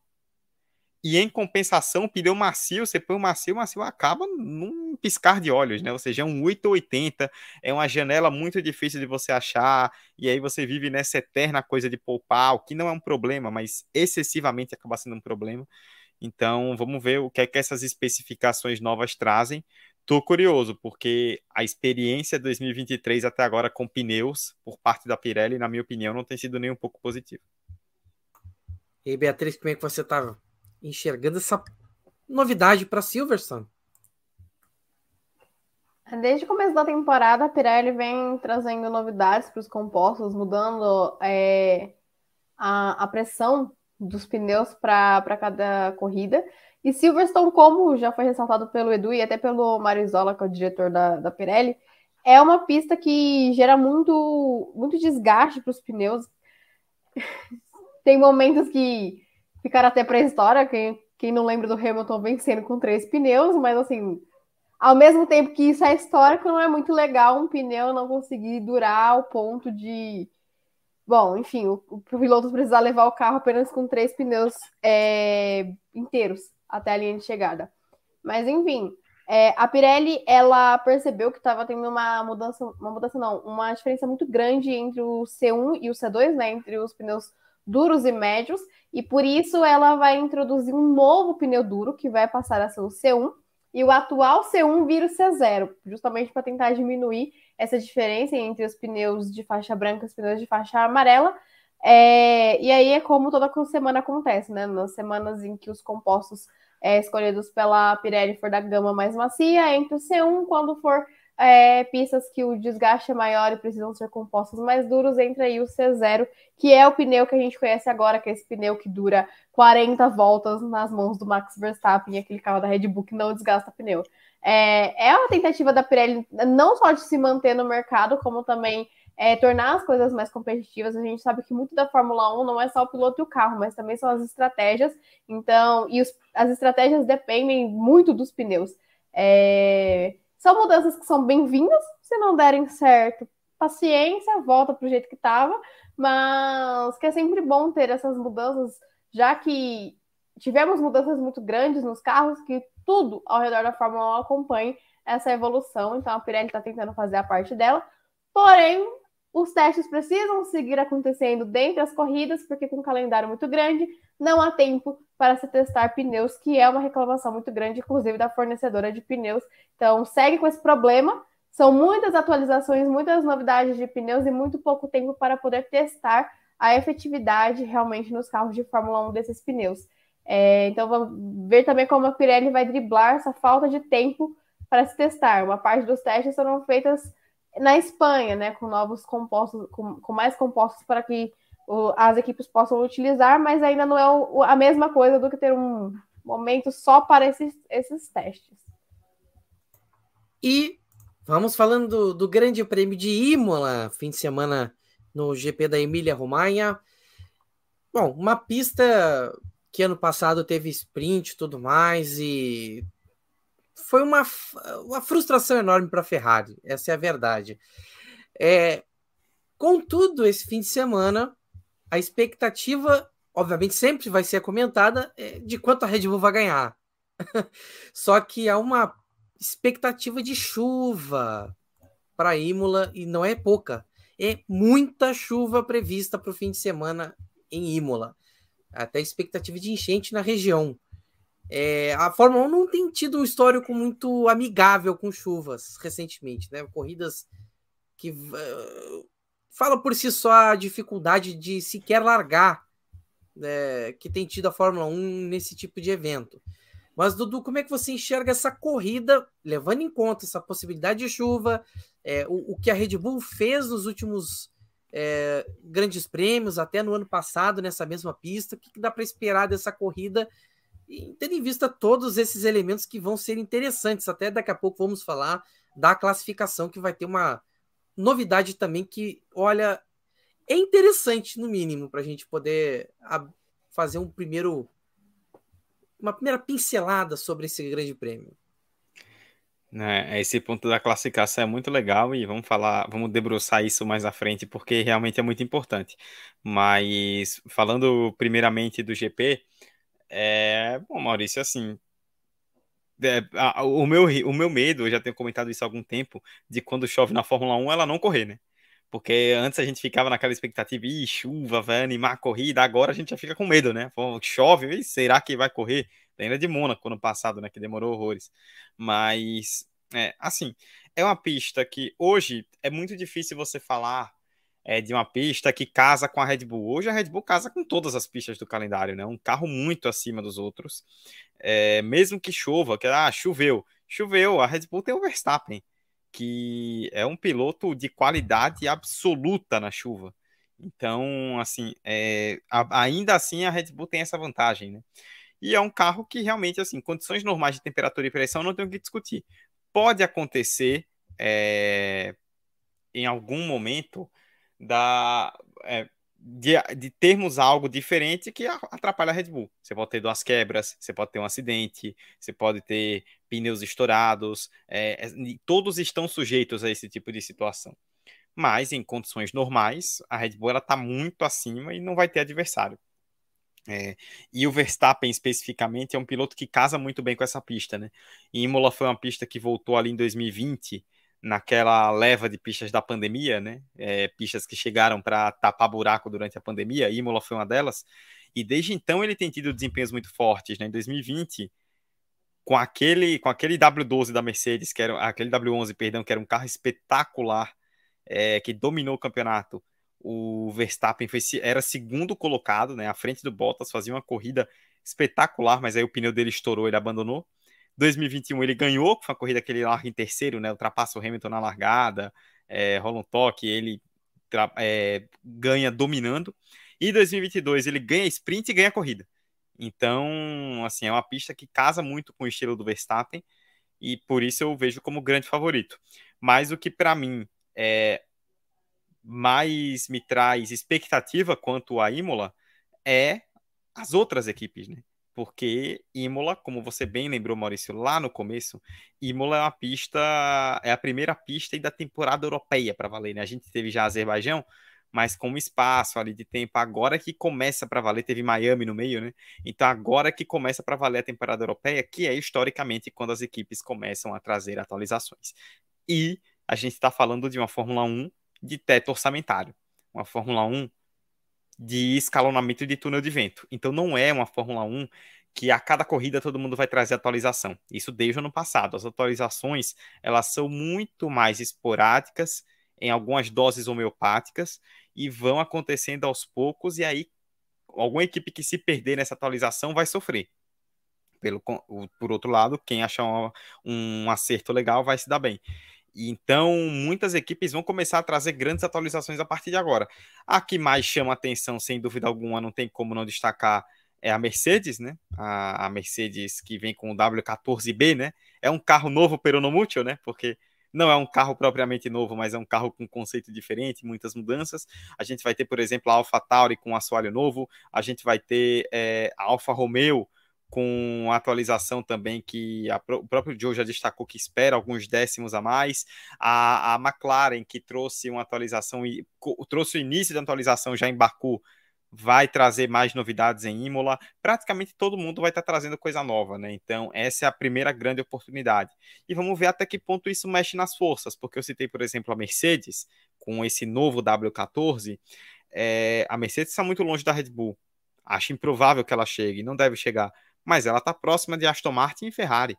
E em compensação, o pneu macio, você põe o macio, o macio acaba num piscar de olhos, né? Ou seja, é um 880, é uma janela muito difícil de você achar, e aí você vive nessa eterna coisa de poupar, o que não é um problema, mas excessivamente acaba sendo um problema. Então, vamos ver o que é que essas especificações novas trazem. Tô curioso, porque a experiência 2023 até agora com pneus por parte da Pirelli, na minha opinião, não tem sido nem um pouco positiva. E aí, Beatriz, como é que você está enxergando essa novidade para Silverstone? Desde o começo da temporada, a Pirelli vem trazendo novidades para os compostos, mudando é, a, a pressão dos pneus para cada corrida. E Silverstone, como já foi ressaltado pelo Edu e até pelo Marizola, que é o diretor da, da Pirelli, é uma pista que gera muito, muito desgaste para os pneus. Tem momentos que ficaram até para a história, quem, quem não lembra do Hamilton vencendo com três pneus, mas assim, ao mesmo tempo que isso é histórico, não é muito legal um pneu não conseguir durar ao ponto de. Bom, enfim, o, o piloto precisar levar o carro apenas com três pneus é, inteiros até a linha de chegada. Mas, enfim, é, a Pirelli ela percebeu que estava tendo uma mudança, uma mudança não, uma diferença muito grande entre o C1 e o C2, né? Entre os pneus duros e médios, e por isso ela vai introduzir um novo pneu duro que vai passar a ser o C1 e o atual C1 vira o C0, justamente para tentar diminuir essa diferença entre os pneus de faixa branca e os pneus de faixa amarela. É, e aí é como toda semana acontece, né? Nas semanas em que os compostos é, escolhidos pela Pirelli for da gama mais macia, entre o C1, quando for é, pistas que o desgaste é maior e precisam ser compostos mais duros, entra aí o C0, que é o pneu que a gente conhece agora, que é esse pneu que dura 40 voltas nas mãos do Max Verstappen, aquele carro da Red Bull que não desgasta pneu. É, é uma tentativa da Pirelli não só de se manter no mercado, como também é, tornar as coisas mais competitivas. A gente sabe que muito da Fórmula 1 não é só o piloto e o carro, mas também são as estratégias. Então, e os, as estratégias dependem muito dos pneus. É, são mudanças que são bem-vindas, se não derem certo, paciência, volta para o jeito que estava, mas que é sempre bom ter essas mudanças, já que tivemos mudanças muito grandes nos carros, que tudo ao redor da Fórmula 1 acompanhe essa evolução, então a Pirelli está tentando fazer a parte dela, porém os testes precisam seguir acontecendo dentro das corridas, porque com um calendário muito grande, não há tempo para se testar pneus, que é uma reclamação muito grande, inclusive da fornecedora de pneus. Então, segue com esse problema. São muitas atualizações, muitas novidades de pneus e muito pouco tempo para poder testar a efetividade realmente nos carros de Fórmula 1 desses pneus. É, então, vamos ver também como a Pirelli vai driblar essa falta de tempo para se testar. Uma parte dos testes foram feitas na Espanha, né, com novos compostos, com, com mais compostos para que o, as equipes possam utilizar, mas ainda não é o, a mesma coisa do que ter um momento só para esses, esses testes. E vamos falando do, do Grande Prêmio de Imola, fim de semana no GP da Emília Romanha. Bom, uma pista que ano passado teve sprint e tudo mais, e foi uma, uma frustração enorme para a Ferrari, essa é a verdade. É, contudo, esse fim de semana, a expectativa, obviamente, sempre vai ser comentada é, de quanto a Red Bull vai ganhar. Só que há uma expectativa de chuva para Imola e não é pouca. É muita chuva prevista para o fim de semana em Imola. Até expectativa de enchente na região. É, a Fórmula 1 não tem tido um histórico muito amigável com chuvas recentemente, né? Corridas que uh, fala por si só a dificuldade de sequer largar né, que tem tido a Fórmula 1 nesse tipo de evento. Mas, Dudu, como é que você enxerga essa corrida, levando em conta essa possibilidade de chuva, é, o, o, que a Red Bull fez nos últimos é, grandes prêmios, até no ano passado, nessa mesma pista? O que, que dá para esperar dessa corrida e tendo em vista todos esses elementos que vão ser interessantes, até daqui a pouco vamos falar da classificação, que vai ter uma novidade também que, olha, é interessante, no mínimo, para a gente poder fazer um primeiro uma primeira pincelada sobre esse grande prêmio. Né, esse ponto da classificação é muito legal e vamos falar, vamos debruçar isso mais à frente, porque realmente é muito importante. Mas falando primeiramente do GP, é, bom, Maurício, assim, é, a, o, meu, o meu medo, eu já tenho comentado isso há algum tempo, de quando chove na Fórmula 1 ela não correr, né? Porque antes a gente ficava naquela expectativa, ih, chuva, vai animar a corrida, agora a gente já fica com medo, né? Chove, será que vai correr? Ainda de Mônaco ano passado, né? Que demorou horrores. Mas, é, assim, é uma pista que hoje é muito difícil você falar é, de uma pista que casa com a Red Bull. Hoje a Red Bull casa com todas as pistas do calendário, né? Um carro muito acima dos outros. É, mesmo que chova, que ah, choveu, choveu, a Red Bull tem o Verstappen, que é um piloto de qualidade absoluta na chuva. Então, assim, é, a, ainda assim a Red Bull tem essa vantagem, né? E é um carro que realmente, assim, condições normais de temperatura e pressão não tem o que discutir. Pode acontecer é, em algum momento da, é, de, de, termos algo diferente que atrapalha a Red Bull. Você pode ter duas quebras, você pode ter um acidente, você pode ter pneus estourados, é, é todos estão sujeitos a esse tipo de situação. Mas em condições normais, a Red Bull está muito acima e não vai ter adversário. É, e o Verstappen especificamente é um piloto que casa muito bem com essa pista, né? E Imola foi uma pista que voltou ali em 2020 naquela leva de pistas da pandemia, né? É, pistas que chegaram para tapar buraco durante a pandemia, Imola foi uma delas. E desde então ele tem tido desempenhos muito fortes, né? Em 2020, com aquele, com aquele W12 da Mercedes, que era aquele W11, perdão, que era um carro espetacular, é, que dominou o campeonato. O Verstappen foi, era segundo colocado, né? À frente do Bottas, fazia uma corrida espetacular, mas aí o pneu dele estourou, ele abandonou. 2021 ele ganhou, foi uma corrida que ele larga em terceiro, né? Ultrapassa o Hamilton na largada, é, rola um toque, ele é, ganha dominando. E 2022 ele ganha sprint e ganha corrida. Então, assim, é uma pista que casa muito com o estilo do Verstappen e por isso eu vejo como grande favorito. Mas o que para mim é mais me traz expectativa quanto a Imola é as outras equipes, né? Porque Imola, como você bem lembrou, Maurício, lá no começo, Imola é uma pista, é a primeira pista da temporada europeia para valer, né? A gente teve já Azerbaijão, mas com um espaço ali de tempo, agora que começa para valer, teve Miami no meio, né? Então agora que começa para valer a temporada europeia, que é historicamente quando as equipes começam a trazer atualizações. E a gente está falando de uma Fórmula 1 de teto orçamentário, uma Fórmula 1 de escalonamento de túnel de vento. Então não é uma Fórmula 1 que a cada corrida todo mundo vai trazer atualização. Isso desde o ano passado. As atualizações, elas são muito mais esporádicas, em algumas doses homeopáticas, e vão acontecendo aos poucos, e aí alguma equipe que se perder nessa atualização vai sofrer. Pelo, por outro lado, quem achar um, um acerto legal vai se dar bem. Então, muitas equipes vão começar a trazer grandes atualizações a partir de agora. A que mais chama atenção, sem dúvida alguma, não tem como não destacar, é a Mercedes, né? A, a Mercedes que vem com o W14B, né? É um carro novo peronomútil, né? Porque não é um carro propriamente novo, mas é um carro com conceito diferente, muitas mudanças. A gente vai ter, por exemplo, a Alfa Tauri com assoalho novo, a gente vai ter é, a Alfa Romeo com atualização também que a, o próprio Joe já destacou que espera alguns décimos a mais. A, a McLaren, que trouxe uma atualização e trouxe o início da atualização já em Baku, vai trazer mais novidades em Imola. Praticamente todo mundo vai estar trazendo coisa nova, né? Então, essa é a primeira grande oportunidade. E vamos ver até que ponto isso mexe nas forças, porque eu citei, por exemplo, a Mercedes, com esse novo W14. É, a Mercedes está muito longe da Red Bull. Acho improvável que ela chegue, não deve chegar mas ela está próxima de Aston Martin e Ferrari.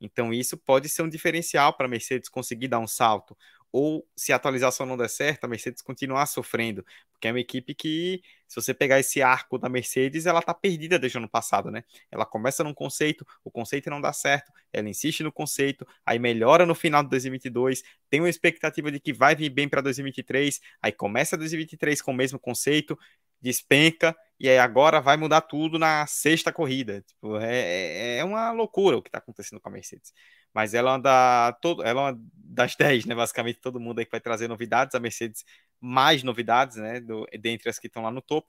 Então isso pode ser um diferencial para a Mercedes conseguir dar um salto. Ou se a atualização não der certo, a Mercedes continuar sofrendo, porque é uma equipe que, se você pegar esse arco da Mercedes, ela está perdida desde o ano passado, né? Ela começa num conceito, o conceito não dá certo, ela insiste no conceito, aí melhora no final de 2022, tem uma expectativa de que vai vir bem para 2023, aí começa 2023 com o mesmo conceito, despenca, e agora vai mudar tudo na sexta corrida. Tipo, é, é, é uma loucura o que está acontecendo com a Mercedes. Mas ela é uma, da, todo, ela é uma das 10, né? Basicamente, todo mundo aí que vai trazer novidades. A Mercedes, mais novidades, né? Do, dentre as que estão lá no topo.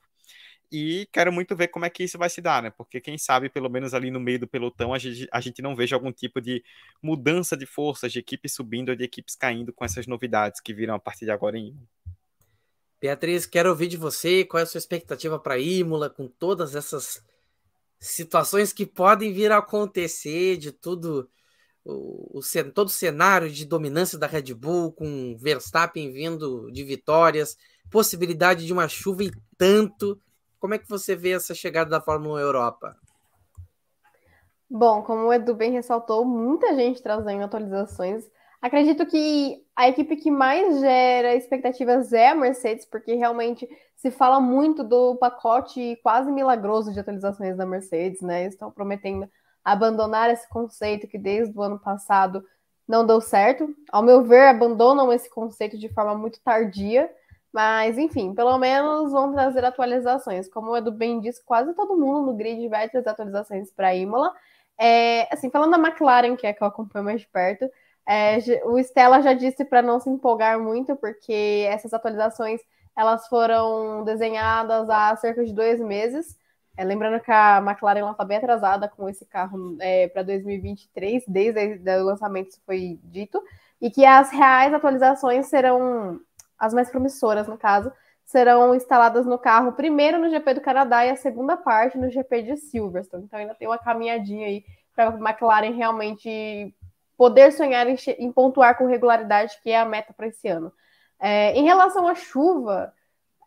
E quero muito ver como é que isso vai se dar, né? Porque quem sabe, pelo menos ali no meio do pelotão, a gente, a gente não veja algum tipo de mudança de forças, de equipes subindo ou de equipes caindo com essas novidades que viram a partir de agora em Beatriz, quero ouvir de você qual é a sua expectativa para Imola, com todas essas situações que podem vir a acontecer, de tudo, o, o, todo o cenário de dominância da Red Bull, com Verstappen vindo de vitórias, possibilidade de uma chuva e tanto. Como é que você vê essa chegada da Fórmula 1 Europa? Bom, como o Edu bem ressaltou, muita gente trazendo atualizações Acredito que a equipe que mais gera expectativas é a Mercedes, porque realmente se fala muito do pacote quase milagroso de atualizações da Mercedes, né? Estão prometendo abandonar esse conceito que desde o ano passado não deu certo. Ao meu ver, abandonam esse conceito de forma muito tardia, mas enfim, pelo menos vão trazer atualizações. Como o Edu bem disse, quase todo mundo no grid vai trazer atualizações para a Imola. É, assim, falando da McLaren, que é a que eu acompanho mais de perto, é, o Stella já disse para não se empolgar muito, porque essas atualizações elas foram desenhadas há cerca de dois meses. É, lembrando que a McLaren está bem atrasada com esse carro é, para 2023, desde o lançamento isso foi dito, e que as reais atualizações serão, as mais promissoras no caso, serão instaladas no carro primeiro no GP do Canadá e a segunda parte no GP de Silverstone. Então ainda tem uma caminhadinha aí para a McLaren realmente poder sonhar em, em, pontuar com regularidade, que é a meta para esse ano. É, em relação à chuva,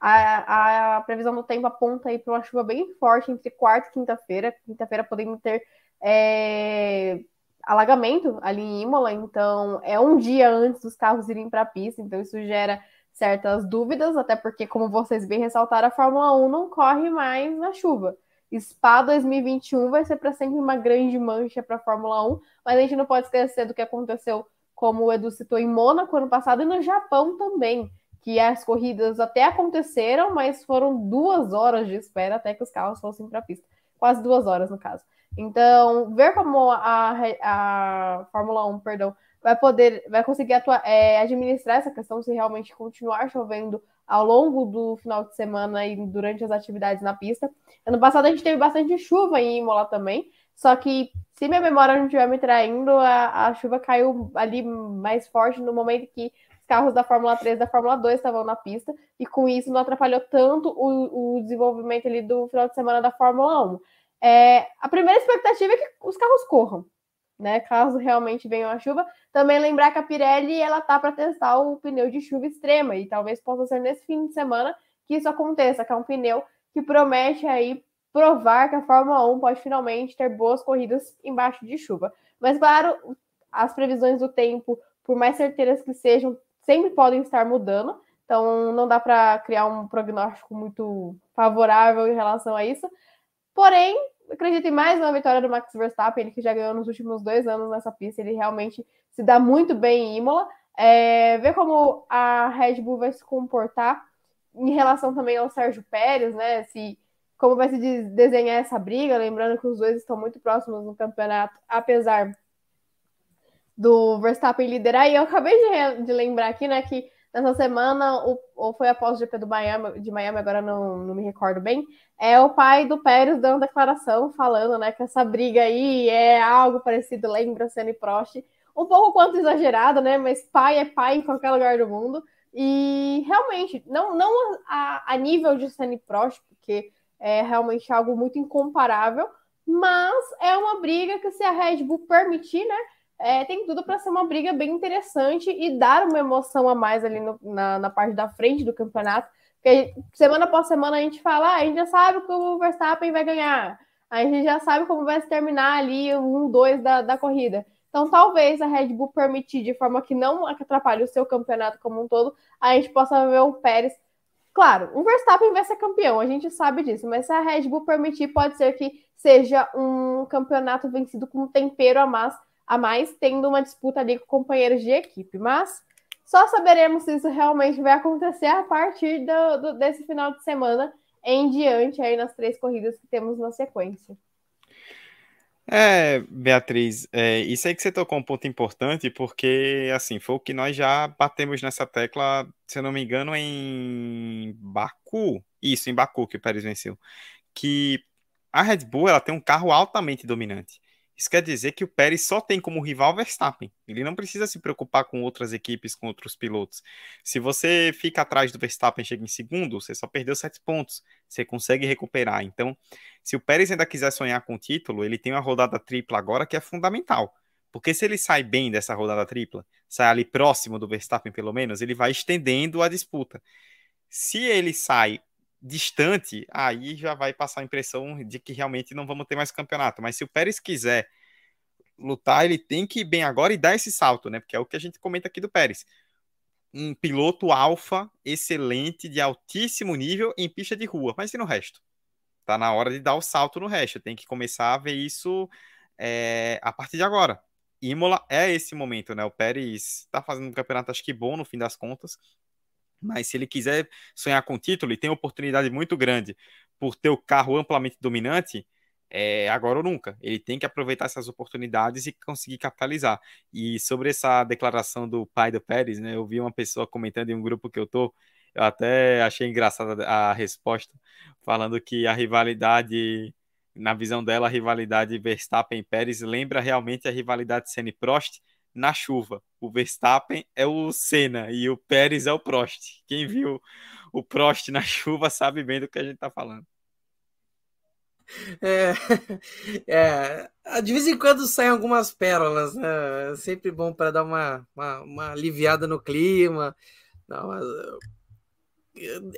a, a, previsão do tempo aponta aí para uma chuva bem forte entre quarta e quinta-feira. Quinta-feira podemos ter é, alagamento ali em Imola, então é um dia antes dos carros irem para a pista, então isso gera certas dúvidas, até porque, como vocês bem ressaltaram, a Fórmula 1 não corre mais na chuva. Spa 2021 vai ser para sempre uma grande mancha para a Fórmula 1, mas a gente não pode esquecer do que aconteceu, como o Edu citou, em Mônaco ano passado e no Japão também, que as corridas até aconteceram, mas foram duas horas de espera até que os carros fossem para a pista. Quase duas horas, no caso. Então, ver como a, a Fórmula 1, perdão, vai poder, vai conseguir atuar, é, administrar essa questão se realmente continuar chovendo ao longo do final de semana e durante as atividades na pista. Ano passado a gente teve bastante chuva em Imola também, só que se minha memória não estiver me traindo, a, a chuva caiu ali mais forte no momento que os carros da Fórmula 3 e da Fórmula 2 estavam na pista, e com isso não atrapalhou tanto o, o desenvolvimento ali do final de semana da Fórmula 1. É, a primeira expectativa é que os carros corram, né? Caso realmente venha uma chuva. Também lembrar que a Pirelli ela tá para testar o pneu de chuva extrema e talvez possa ser nesse fim de semana que isso aconteça, que é um pneu que promete aí provar que a Fórmula 1 pode finalmente ter boas corridas embaixo de chuva. Mas claro, as previsões do tempo, por mais certeiras que sejam, sempre podem estar mudando. Então não dá para criar um prognóstico muito favorável em relação a isso. Porém, acredito em mais uma vitória do Max Verstappen, ele que já ganhou nos últimos dois anos nessa pista, ele realmente se dá muito bem em Imola. É, ver como a Red Bull vai se comportar em relação também ao Sérgio Pérez, né? Se, como vai se desenhar essa briga, lembrando que os dois estão muito próximos no campeonato, apesar do Verstappen liderar. E eu acabei de, de lembrar aqui, né, que nessa semana, ou foi após o GP do Miami, de Miami, agora não, não me recordo bem, é o pai do Pérez dando declaração, falando né, que essa briga aí é algo parecido, lembra Senna e Prost, um pouco quanto exagerado, né? Mas pai é pai em qualquer lugar do mundo. E realmente, não, não a, a nível de Senna e Prost, porque é realmente algo muito incomparável, mas é uma briga que, se a Red Bull permitir, né? É, tem tudo para ser uma briga bem interessante e dar uma emoção a mais ali no, na, na, parte da frente do campeonato. Porque semana após semana a gente fala, ah, a gente já sabe que o Verstappen vai ganhar, a gente já sabe como vai se terminar ali o 1-2 da, da corrida. Então, talvez a Red Bull permitir de forma que não atrapalhe o seu campeonato como um todo, a gente possa ver o Pérez. Claro, o Verstappen vai ser campeão, a gente sabe disso, mas se a Red Bull permitir, pode ser que seja um campeonato vencido com um tempero a mais a mais, tendo uma disputa ali com companheiros de equipe. Mas só saberemos se isso realmente vai acontecer a partir do, do, desse final de semana em diante, aí nas três corridas que temos na sequência. É, Beatriz, é, isso aí que você tocou um ponto importante, porque, assim, foi o que nós já batemos nessa tecla, se eu não me engano, em Baku, isso, em Baku que o Pérez venceu, que a Red Bull, ela tem um carro altamente dominante. Isso quer dizer que o Pérez só tem como rival Verstappen. Ele não precisa se preocupar com outras equipes, com outros pilotos. Se você fica atrás do Verstappen chega em segundo, você só perdeu sete pontos. Você consegue recuperar. Então, se o Pérez ainda quiser sonhar com o título, ele tem uma rodada tripla agora que é fundamental. Porque se ele sai bem dessa rodada tripla, sai ali próximo do Verstappen pelo menos, ele vai estendendo a disputa. Se ele sai distante, aí já vai passar a impressão de que realmente não vamos ter mais campeonato. Mas se o Pérez quiser lutar, ele tem que ir bem agora e dar esse salto, né? Porque é o que a gente comenta aqui do Pérez. Um piloto alfa excelente, de altíssimo nível em pista de rua, mas e no resto? Tá na hora de dar o salto no resto. Tem que começar a ver isso é, a partir de agora. Imola é esse momento, né? O Pérez está fazendo um campeonato, acho que bom no fim das contas, mas se ele quiser sonhar com título e tem oportunidade muito grande por ter o carro amplamente dominante, é agora ou nunca. Ele tem que aproveitar essas oportunidades e conseguir capitalizar. E sobre essa declaração do pai do Pérez, né? Eu vi uma pessoa comentando em um grupo que eu tô, eu até achei engraçada a resposta, falando que a rivalidade na visão dela, a rivalidade Verstappen-Pérez lembra realmente a rivalidade Senna-Prost na chuva. O Verstappen é o Senna e o Pérez é o Prost. Quem viu o Prost na chuva sabe bem do que a gente está falando. É, é, de vez em quando saem algumas pérolas, né? É sempre bom para dar uma, uma, uma, aliviada no clima. Não, mas,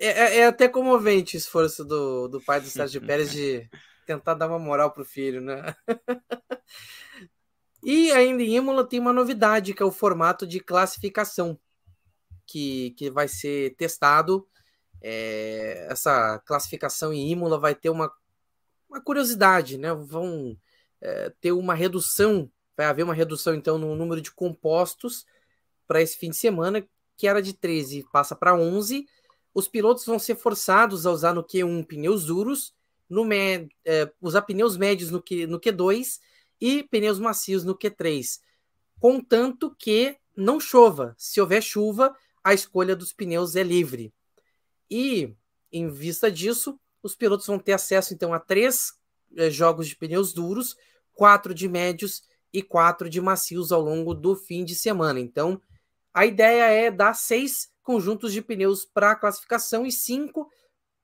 é, é, é, até comovente o esforço do, do pai do Sérgio Pérez de tentar dar uma moral pro filho, né? E ainda em Imola tem uma novidade, que é o formato de classificação, que, que vai ser testado. É, essa classificação em Imola vai ter uma, uma curiosidade, né? Vão é, ter uma redução, vai haver uma redução então no número de compostos para esse fim de semana, que era de 13 passa para 11. Os pilotos vão ser forçados a usar no Q1 pneus duros no med, é, usar pneus médios no, Q, no Q2 e pneus macios no Q3, contanto que não chova. Se houver chuva, a escolha dos pneus é livre. E, em vista disso, os pilotos vão ter acesso então a três é, jogos de pneus duros, quatro de médios e quatro de macios ao longo do fim de semana. Então, a ideia é dar seis conjuntos de pneus para a classificação e cinco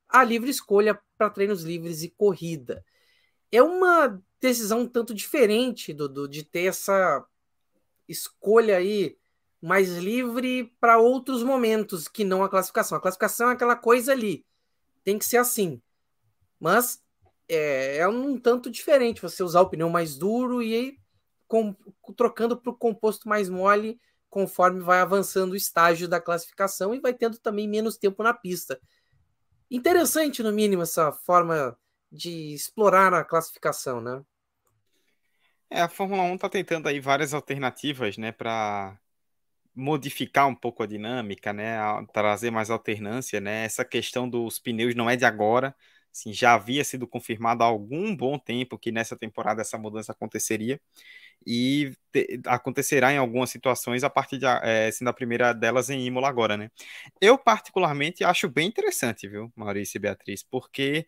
a livre escolha para treinos livres e corrida. É uma decisão um tanto diferente do, de ter essa escolha aí mais livre para outros momentos que não a classificação. A classificação é aquela coisa ali, tem que ser assim. Mas é, é um tanto diferente você usar o pneu mais duro e aí com, trocando para o composto mais mole conforme vai avançando o estágio da classificação e vai tendo também menos tempo na pista interessante, no mínimo, essa forma de explorar a classificação, né? É, a Fórmula 1 está tentando aí várias alternativas, né, para modificar um pouco a dinâmica, né, trazer mais alternância, né? Essa questão dos pneus não é de agora, assim, já havia sido confirmado há algum bom tempo que nessa temporada essa mudança aconteceria e te, acontecerá em algumas situações a partir de é, sendo a primeira delas em Imola agora, né? Eu particularmente acho bem interessante, viu, Maurício e Beatriz, porque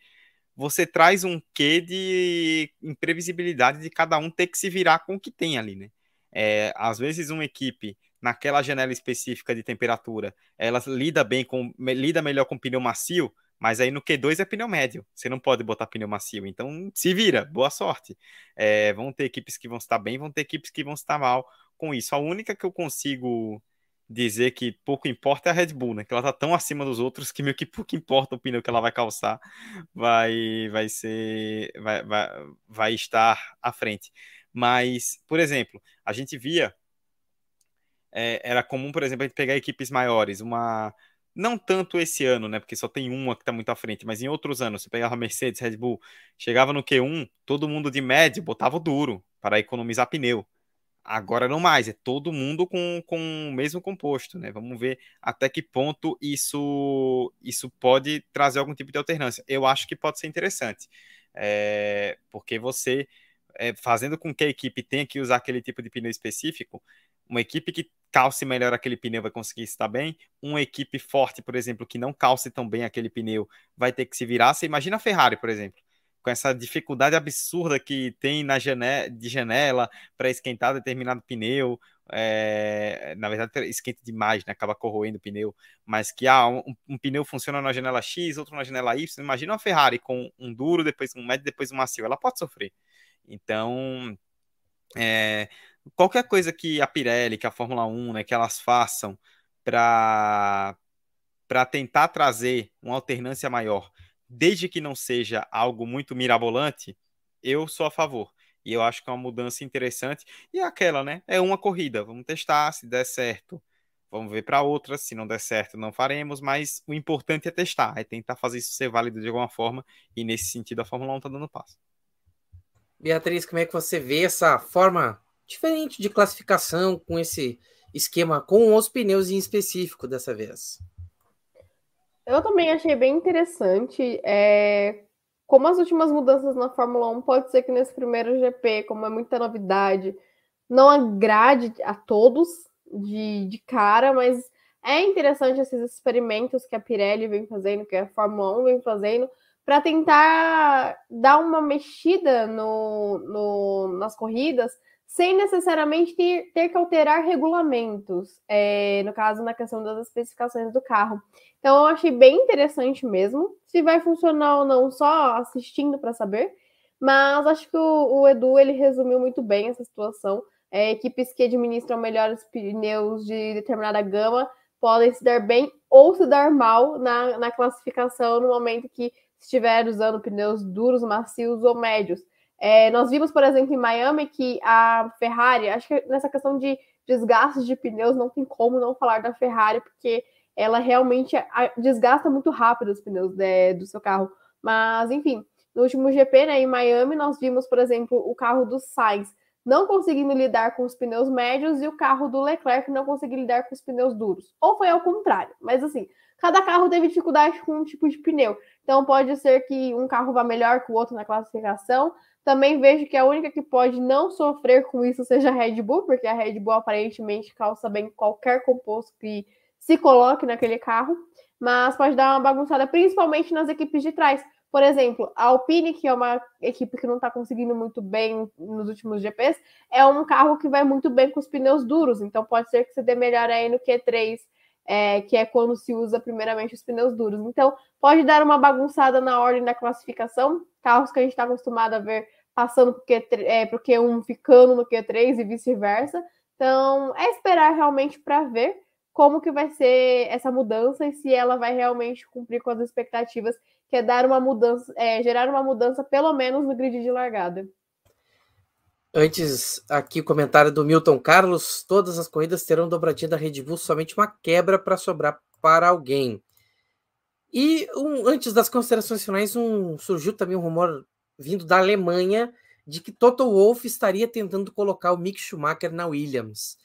você traz um quê de imprevisibilidade de cada um ter que se virar com o que tem ali, né? É, às vezes uma equipe naquela janela específica de temperatura, ela lida bem com lida melhor com pneu macio, mas aí no Q2 é pneu médio. Você não pode botar pneu macio. Então se vira, boa sorte. É, vão ter equipes que vão estar bem, vão ter equipes que vão estar mal com isso. A única que eu consigo dizer que pouco importa é a Red Bull, né? Que ela tá tão acima dos outros que meio que pouco importa o pneu que ela vai calçar, vai, vai ser, vai, vai, vai estar à frente. Mas, por exemplo, a gente via, é, era comum, por exemplo, a gente pegar equipes maiores, uma não tanto esse ano, né? Porque só tem uma que está muito à frente, mas em outros anos, você pegava Mercedes, Red Bull, chegava no Q1, todo mundo de médio botava duro para economizar pneu. Agora não mais, é todo mundo com, com o mesmo composto, né? Vamos ver até que ponto isso, isso pode trazer algum tipo de alternância. Eu acho que pode ser interessante, é, porque você, é, fazendo com que a equipe tenha que usar aquele tipo de pneu específico, uma equipe que calce melhor aquele pneu vai conseguir estar bem. Uma equipe forte, por exemplo, que não calce tão bem aquele pneu, vai ter que se virar. Você imagina a Ferrari, por exemplo, com essa dificuldade absurda que tem na janela, de janela para esquentar determinado pneu. É, na verdade, esquenta demais, né? acaba corroendo o pneu. Mas que ah, um, um, pneu funciona na janela X, outro na janela Y. Imagina uma Ferrari com um duro, depois um médio, depois um macio. Ela pode sofrer. Então, é, qualquer coisa que a Pirelli, que a Fórmula 1, né, que elas façam para para tentar trazer uma alternância maior, desde que não seja algo muito mirabolante, eu sou a favor. E eu acho que é uma mudança interessante. E é aquela, né? É uma corrida. Vamos testar, se der certo, vamos ver para outra. Se não der certo, não faremos. Mas o importante é testar, é tentar fazer isso ser válido de alguma forma. E nesse sentido, a Fórmula 1 está dando passo. Beatriz, como é que você vê essa forma diferente de classificação com esse esquema com os pneus em específico dessa vez? Eu também achei bem interessante. É, como as últimas mudanças na Fórmula 1, pode ser que nesse primeiro GP, como é muita novidade, não agrade a todos de, de cara, mas é interessante esses experimentos que a Pirelli vem fazendo, que a Fórmula 1 vem fazendo, para tentar dar uma mexida no, no, nas corridas, sem necessariamente ter, ter que alterar regulamentos, é, no caso, na questão das especificações do carro. Então, eu achei bem interessante mesmo. Se vai funcionar ou não, só assistindo para saber. Mas acho que o, o, Edu ele resumiu muito bem essa situação. É, equipes que administram melhores pneus de determinada gama podem se dar bem ou se dar mal na, na classificação no momento que estiver usando pneus duros, macios ou médios. É, nós vimos, por exemplo, em Miami que a Ferrari, acho que nessa questão de desgastes de pneus não tem como não falar da Ferrari, porque ela realmente desgasta muito rápido os pneus de, do seu carro. Mas, enfim, no último GP, né, em Miami, nós vimos, por exemplo, o carro do Sainz não conseguindo lidar com os pneus médios e o carro do Leclerc não conseguindo lidar com os pneus duros. Ou foi ao contrário, mas assim, cada carro teve dificuldade com um tipo de pneu. Então pode ser que um carro vá melhor que o outro na classificação. Também vejo que a única que pode não sofrer com isso seja a Red Bull, porque a Red Bull aparentemente calça bem qualquer composto que se coloque naquele carro, mas pode dar uma bagunçada, principalmente nas equipes de trás. Por exemplo, a Alpine, que é uma equipe que não está conseguindo muito bem nos últimos GPs, é um carro que vai muito bem com os pneus duros, então pode ser que você dê melhor aí no Q3, é, que é quando se usa primeiramente os pneus duros. Então, pode dar uma bagunçada na ordem da classificação, carros que a gente está acostumado a ver passando para o é, Q1, ficando no Q3 e vice-versa. Então, é esperar realmente para ver como que vai ser essa mudança e se ela vai realmente cumprir com as expectativas, que é dar uma mudança, é, gerar uma mudança pelo menos no grid de largada. Antes, aqui o comentário do Milton Carlos: todas as corridas terão dobradinha da Red Bull, somente uma quebra para sobrar para alguém. E um, antes das considerações finais, um, surgiu também um rumor vindo da Alemanha de que Toto Wolff estaria tentando colocar o Mick Schumacher na Williams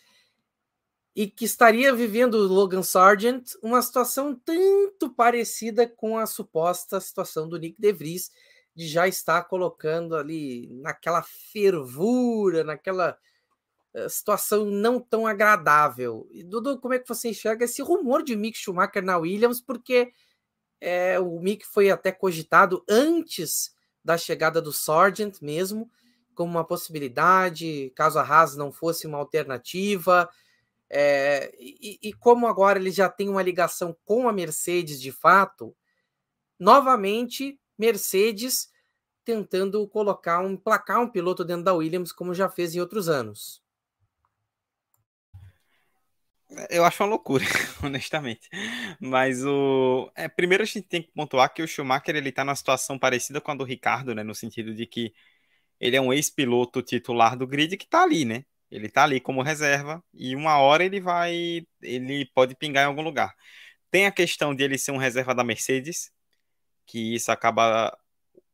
e que estaria vivendo Logan Sargent uma situação tanto parecida com a suposta situação do Nick DeVries, de já estar colocando ali naquela fervura, naquela eh, situação não tão agradável. E, Dudu, como é que você enxerga esse rumor de Mick Schumacher na Williams? Porque é, o Mick foi até cogitado antes da chegada do Sargent mesmo, como uma possibilidade, caso a Haas não fosse uma alternativa. É, e, e, como agora ele já tem uma ligação com a Mercedes de fato, novamente Mercedes tentando colocar um placar um piloto dentro da Williams, como já fez em outros anos. Eu acho uma loucura, honestamente. Mas o. É, primeiro a gente tem que pontuar que o Schumacher ele tá numa situação parecida com a do Ricardo, né? No sentido de que ele é um ex-piloto titular do grid que tá ali, né? Ele tá ali como reserva e uma hora ele vai, ele pode pingar em algum lugar. Tem a questão de ele ser um reserva da Mercedes, que isso acaba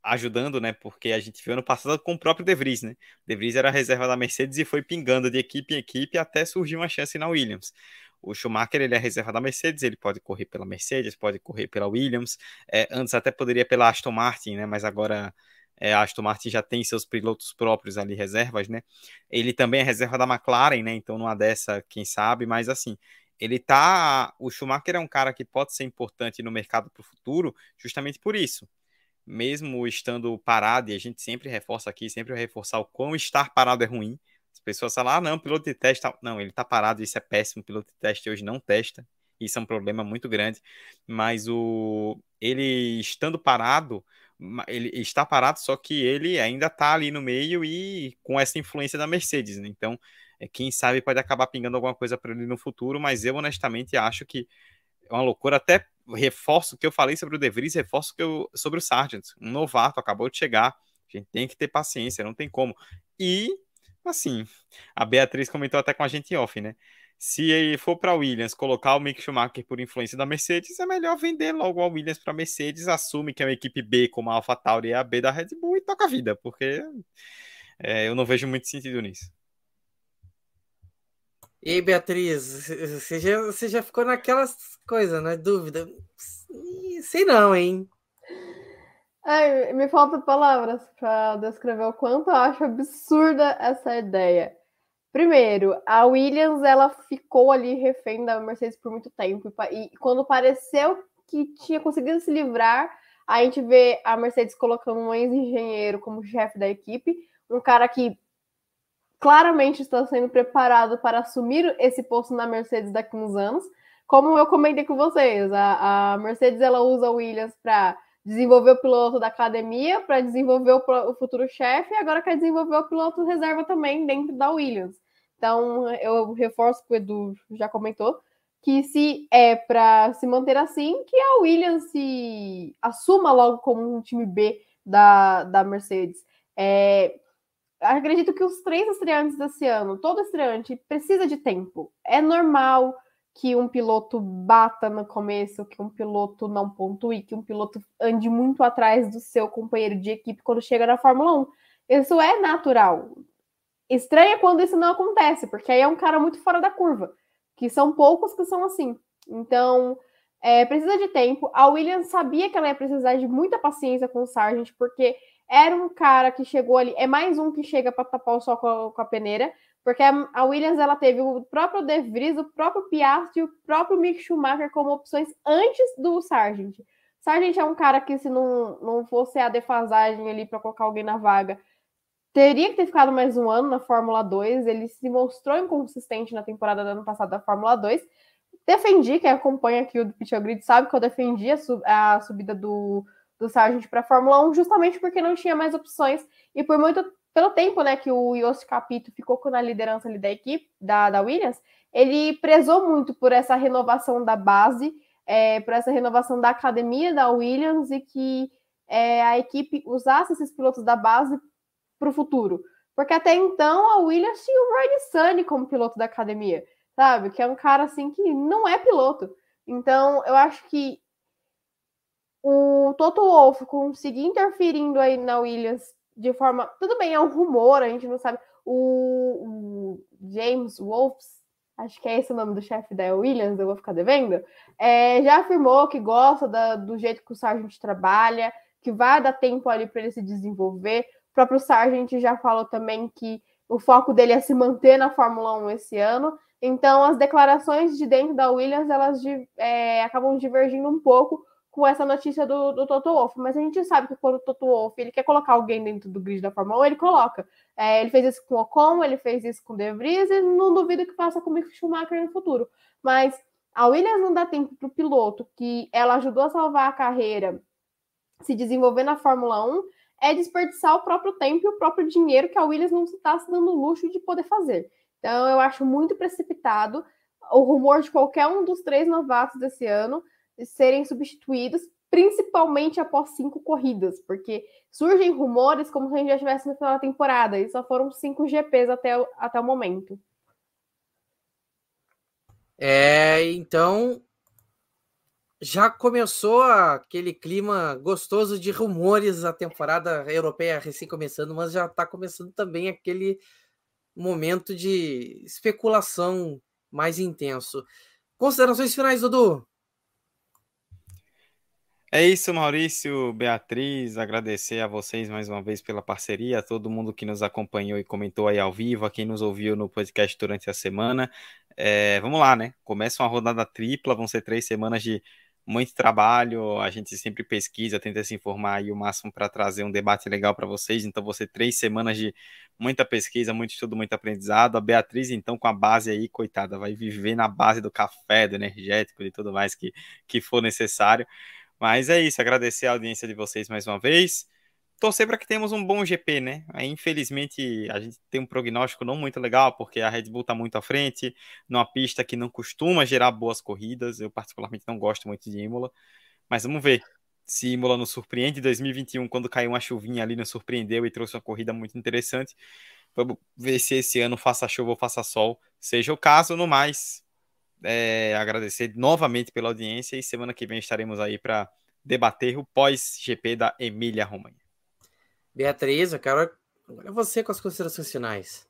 ajudando, né? Porque a gente viu ano passado com o próprio De Vries, né? De Vries era reserva da Mercedes e foi pingando de equipe em equipe até surgir uma chance na Williams. O Schumacher ele é reserva da Mercedes, ele pode correr pela Mercedes, pode correr pela Williams. É, antes até poderia pela Aston Martin, né? Mas agora é, a Aston Martin já tem seus pilotos próprios ali, reservas, né? Ele também é reserva da McLaren, né? Então numa dessa, quem sabe, mas assim, ele tá. O Schumacher é um cara que pode ser importante no mercado para o futuro, justamente por isso. Mesmo estando parado, e a gente sempre reforça aqui, sempre reforçar o quão estar parado é ruim. As pessoas falam, ah, não, piloto de teste. Não, ele tá parado, isso é péssimo. Piloto de teste hoje não testa. Isso é um problema muito grande. Mas o ele estando parado, ele está parado, só que ele ainda está ali no meio e com essa influência da Mercedes, né? Então, quem sabe pode acabar pingando alguma coisa para ele no futuro, mas eu honestamente acho que é uma loucura. Até reforço o que eu falei sobre o De Vries, reforço que eu, sobre o Sargent, um novato, acabou de chegar. A gente tem que ter paciência, não tem como. E, assim, a Beatriz comentou até com a gente em off, né? Se for para Williams colocar o Mick Schumacher por influência da Mercedes, é melhor vender logo a Williams para Mercedes, assume que é uma equipe B como a AlphaTauri e a B da Red Bull e toca a vida, porque é, eu não vejo muito sentido nisso. E aí, Beatriz, você já, você já ficou naquelas coisas, na dúvida? Sei não, hein? Ai, me falta palavras para descrever o quanto eu acho absurda essa ideia. Primeiro, a Williams ela ficou ali refém da Mercedes por muito tempo e quando pareceu que tinha conseguido se livrar, a gente vê a Mercedes colocando um ex-engenheiro como chefe da equipe, um cara que claramente está sendo preparado para assumir esse posto na Mercedes daqui uns anos. Como eu comentei com vocês, a, a Mercedes ela usa o Williams para desenvolver o piloto da academia, para desenvolver o, o futuro chefe, e agora quer desenvolver o piloto reserva também dentro da Williams. Então, eu reforço que o Edu já comentou, que se é para se manter assim, que a Williams se assuma logo como um time B da, da Mercedes. É, acredito que os três estreantes desse ano, todo estreante precisa de tempo. É normal que um piloto bata no começo, que um piloto não pontue, que um piloto ande muito atrás do seu companheiro de equipe quando chega na Fórmula 1. Isso é natural. Estranha quando isso não acontece, porque aí é um cara muito fora da curva, que são poucos que são assim. Então, é, precisa de tempo. A Williams sabia que ela ia precisar de muita paciência com o Sargent, porque era um cara que chegou ali, é mais um que chega para tapar o sol com a, com a, peneira, porque a Williams ela teve o próprio De Vries, o próprio Piastri e o próprio Mick Schumacher como opções antes do Sargent. Sargent é um cara que se não, não fosse a defasagem ali para colocar alguém na vaga, teria que ter ficado mais um ano na Fórmula 2. Ele se mostrou inconsistente na temporada do ano passado da Fórmula 2. Defendi, quem acompanha aqui o Pit Grid sabe que eu defendi a, sub, a subida do do Sargent para a Fórmula 1, justamente porque não tinha mais opções e por muito pelo tempo, né, que o Yost Capito ficou na liderança ali da equipe da, da Williams, ele prezou muito por essa renovação da base, é, por essa renovação da academia da Williams e que é, a equipe usasse esses pilotos da base para o futuro. Porque até então a Williams tinha o Ryan Sunny como piloto da academia, sabe? Que é um cara assim que não é piloto. Então eu acho que o Toto Wolff conseguir interferindo aí na Williams de forma. Tudo bem, é um rumor, a gente não sabe. O, o James Wolfs, acho que é esse o nome do chefe da Williams, eu vou ficar devendo, é, já afirmou que gosta da, do jeito que o Sargent trabalha, que vai dar tempo ali para ele se desenvolver. O próprio Sargent já falou também que o foco dele é se manter na Fórmula 1 esse ano. Então, as declarações de dentro da Williams elas é, acabam divergindo um pouco com essa notícia do, do Toto Wolff, mas a gente sabe que quando o Toto Wolff ele quer colocar alguém dentro do grid da Fórmula 1, ele coloca. É, ele fez isso com o Ocon, ele fez isso com o De Vries, e não duvido que faça com o Mick Schumacher no futuro. Mas a Williams não dá tempo para o piloto que ela ajudou a salvar a carreira, se desenvolver na Fórmula 1, é desperdiçar o próprio tempo e o próprio dinheiro que a Williams não está se dando luxo de poder fazer. Então eu acho muito precipitado o rumor de qualquer um dos três novatos desse ano serem substituídos, principalmente após cinco corridas, porque surgem rumores como se a gente já estivesse no final da temporada, e só foram cinco GPs até, o, até o momento. É, então já começou aquele clima gostoso de rumores, a temporada europeia recém começando, mas já está começando também aquele momento de especulação mais intenso. Considerações finais, Dudu? É isso, Maurício, Beatriz, agradecer a vocês mais uma vez pela parceria, a todo mundo que nos acompanhou e comentou aí ao vivo, a quem nos ouviu no podcast durante a semana. É, vamos lá, né? Começa uma rodada tripla, vão ser três semanas de muito trabalho, a gente sempre pesquisa, tenta se informar aí o máximo para trazer um debate legal para vocês. Então, ser três semanas de muita pesquisa, muito estudo, muito aprendizado. A Beatriz, então, com a base aí, coitada, vai viver na base do café, do energético e tudo mais que, que for necessário. Mas é isso, agradecer a audiência de vocês mais uma vez. Torcer para que tenhamos um bom GP, né? Infelizmente, a gente tem um prognóstico não muito legal, porque a Red Bull está muito à frente, numa pista que não costuma gerar boas corridas. Eu, particularmente, não gosto muito de Imola. Mas vamos ver se Imola nos surpreende. 2021, quando caiu uma chuvinha ali, nos surpreendeu e trouxe uma corrida muito interessante. Vamos ver se esse ano faça chuva ou faça sol. Seja o caso, no mais, é, agradecer novamente pela audiência e semana que vem estaremos aí para debater o pós-GP da Emília Romanha. Beatriz, eu quero agora você com as considerações finais.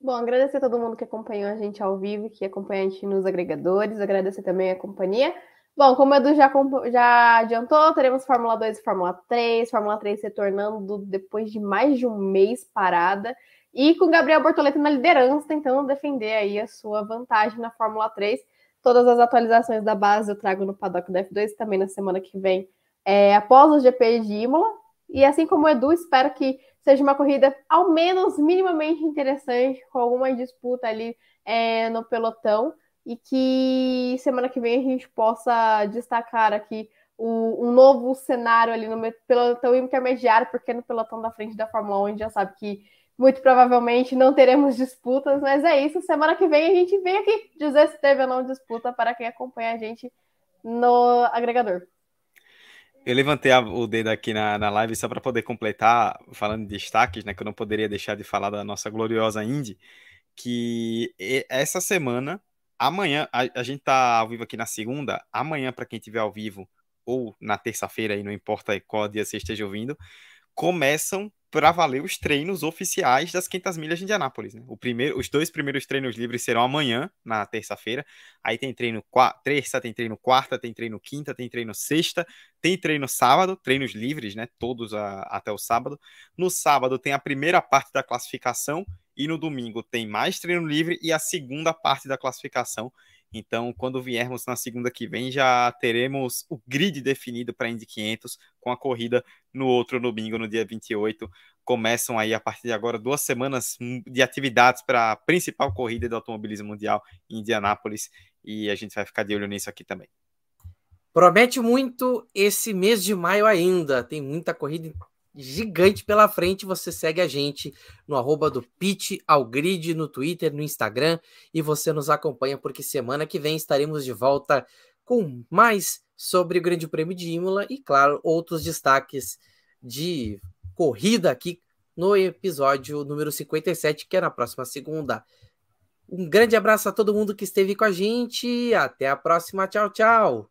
Bom, agradecer a todo mundo que acompanhou a gente ao vivo, que acompanha a gente nos agregadores, agradecer também a companhia. Bom, como o Edu já, já adiantou, teremos Fórmula 2 e Fórmula 3, Fórmula 3 retornando depois de mais de um mês parada, e com Gabriel Bortoleto na liderança, tentando defender aí a sua vantagem na Fórmula 3. Todas as atualizações da base eu trago no paddock da F2 também na semana que vem, é, após o GP de Imola. E assim como o Edu, espero que seja uma corrida ao menos minimamente interessante, com alguma disputa ali é, no pelotão, e que semana que vem a gente possa destacar aqui o, um novo cenário ali no pelotão intermediário, porque no pelotão da frente da Fórmula 1 a gente já sabe que muito provavelmente não teremos disputas, mas é isso. Semana que vem a gente vem aqui dizer se teve ou não disputa para quem acompanha a gente no agregador. Eu levantei o dedo aqui na, na live só para poder completar, falando de destaques, né? Que eu não poderia deixar de falar da nossa gloriosa Indy, que essa semana, amanhã, a, a gente tá ao vivo aqui na segunda, amanhã, para quem estiver ao vivo, ou na terça-feira, aí não importa qual dia você esteja ouvindo, começam para valer os treinos oficiais das 500 milhas de Indianápolis. Né? O primeiro, os dois primeiros treinos livres serão amanhã, na terça-feira. Aí tem treino terça, tem treino quarta, tem treino quinta, tem treino sexta, tem treino sábado, treinos livres, né? Todos a, até o sábado. No sábado tem a primeira parte da classificação e no domingo tem mais treino livre e a segunda parte da classificação. Então, quando viermos na segunda que vem, já teremos o grid definido para Indy 500 com a corrida no outro domingo, no dia 28. Começam aí a partir de agora duas semanas de atividades para a principal corrida do automobilismo mundial em Indianápolis e a gente vai ficar de olho nisso aqui também. Promete muito esse mês de maio ainda. Tem muita corrida gigante pela frente. Você segue a gente no arroba do Pitch ao Grid no Twitter, no Instagram e você nos acompanha porque semana que vem estaremos de volta com mais sobre o Grande Prêmio de Imola e, claro, outros destaques de corrida aqui no episódio número 57, que é na próxima segunda. Um grande abraço a todo mundo que esteve com a gente. Até a próxima. Tchau, tchau.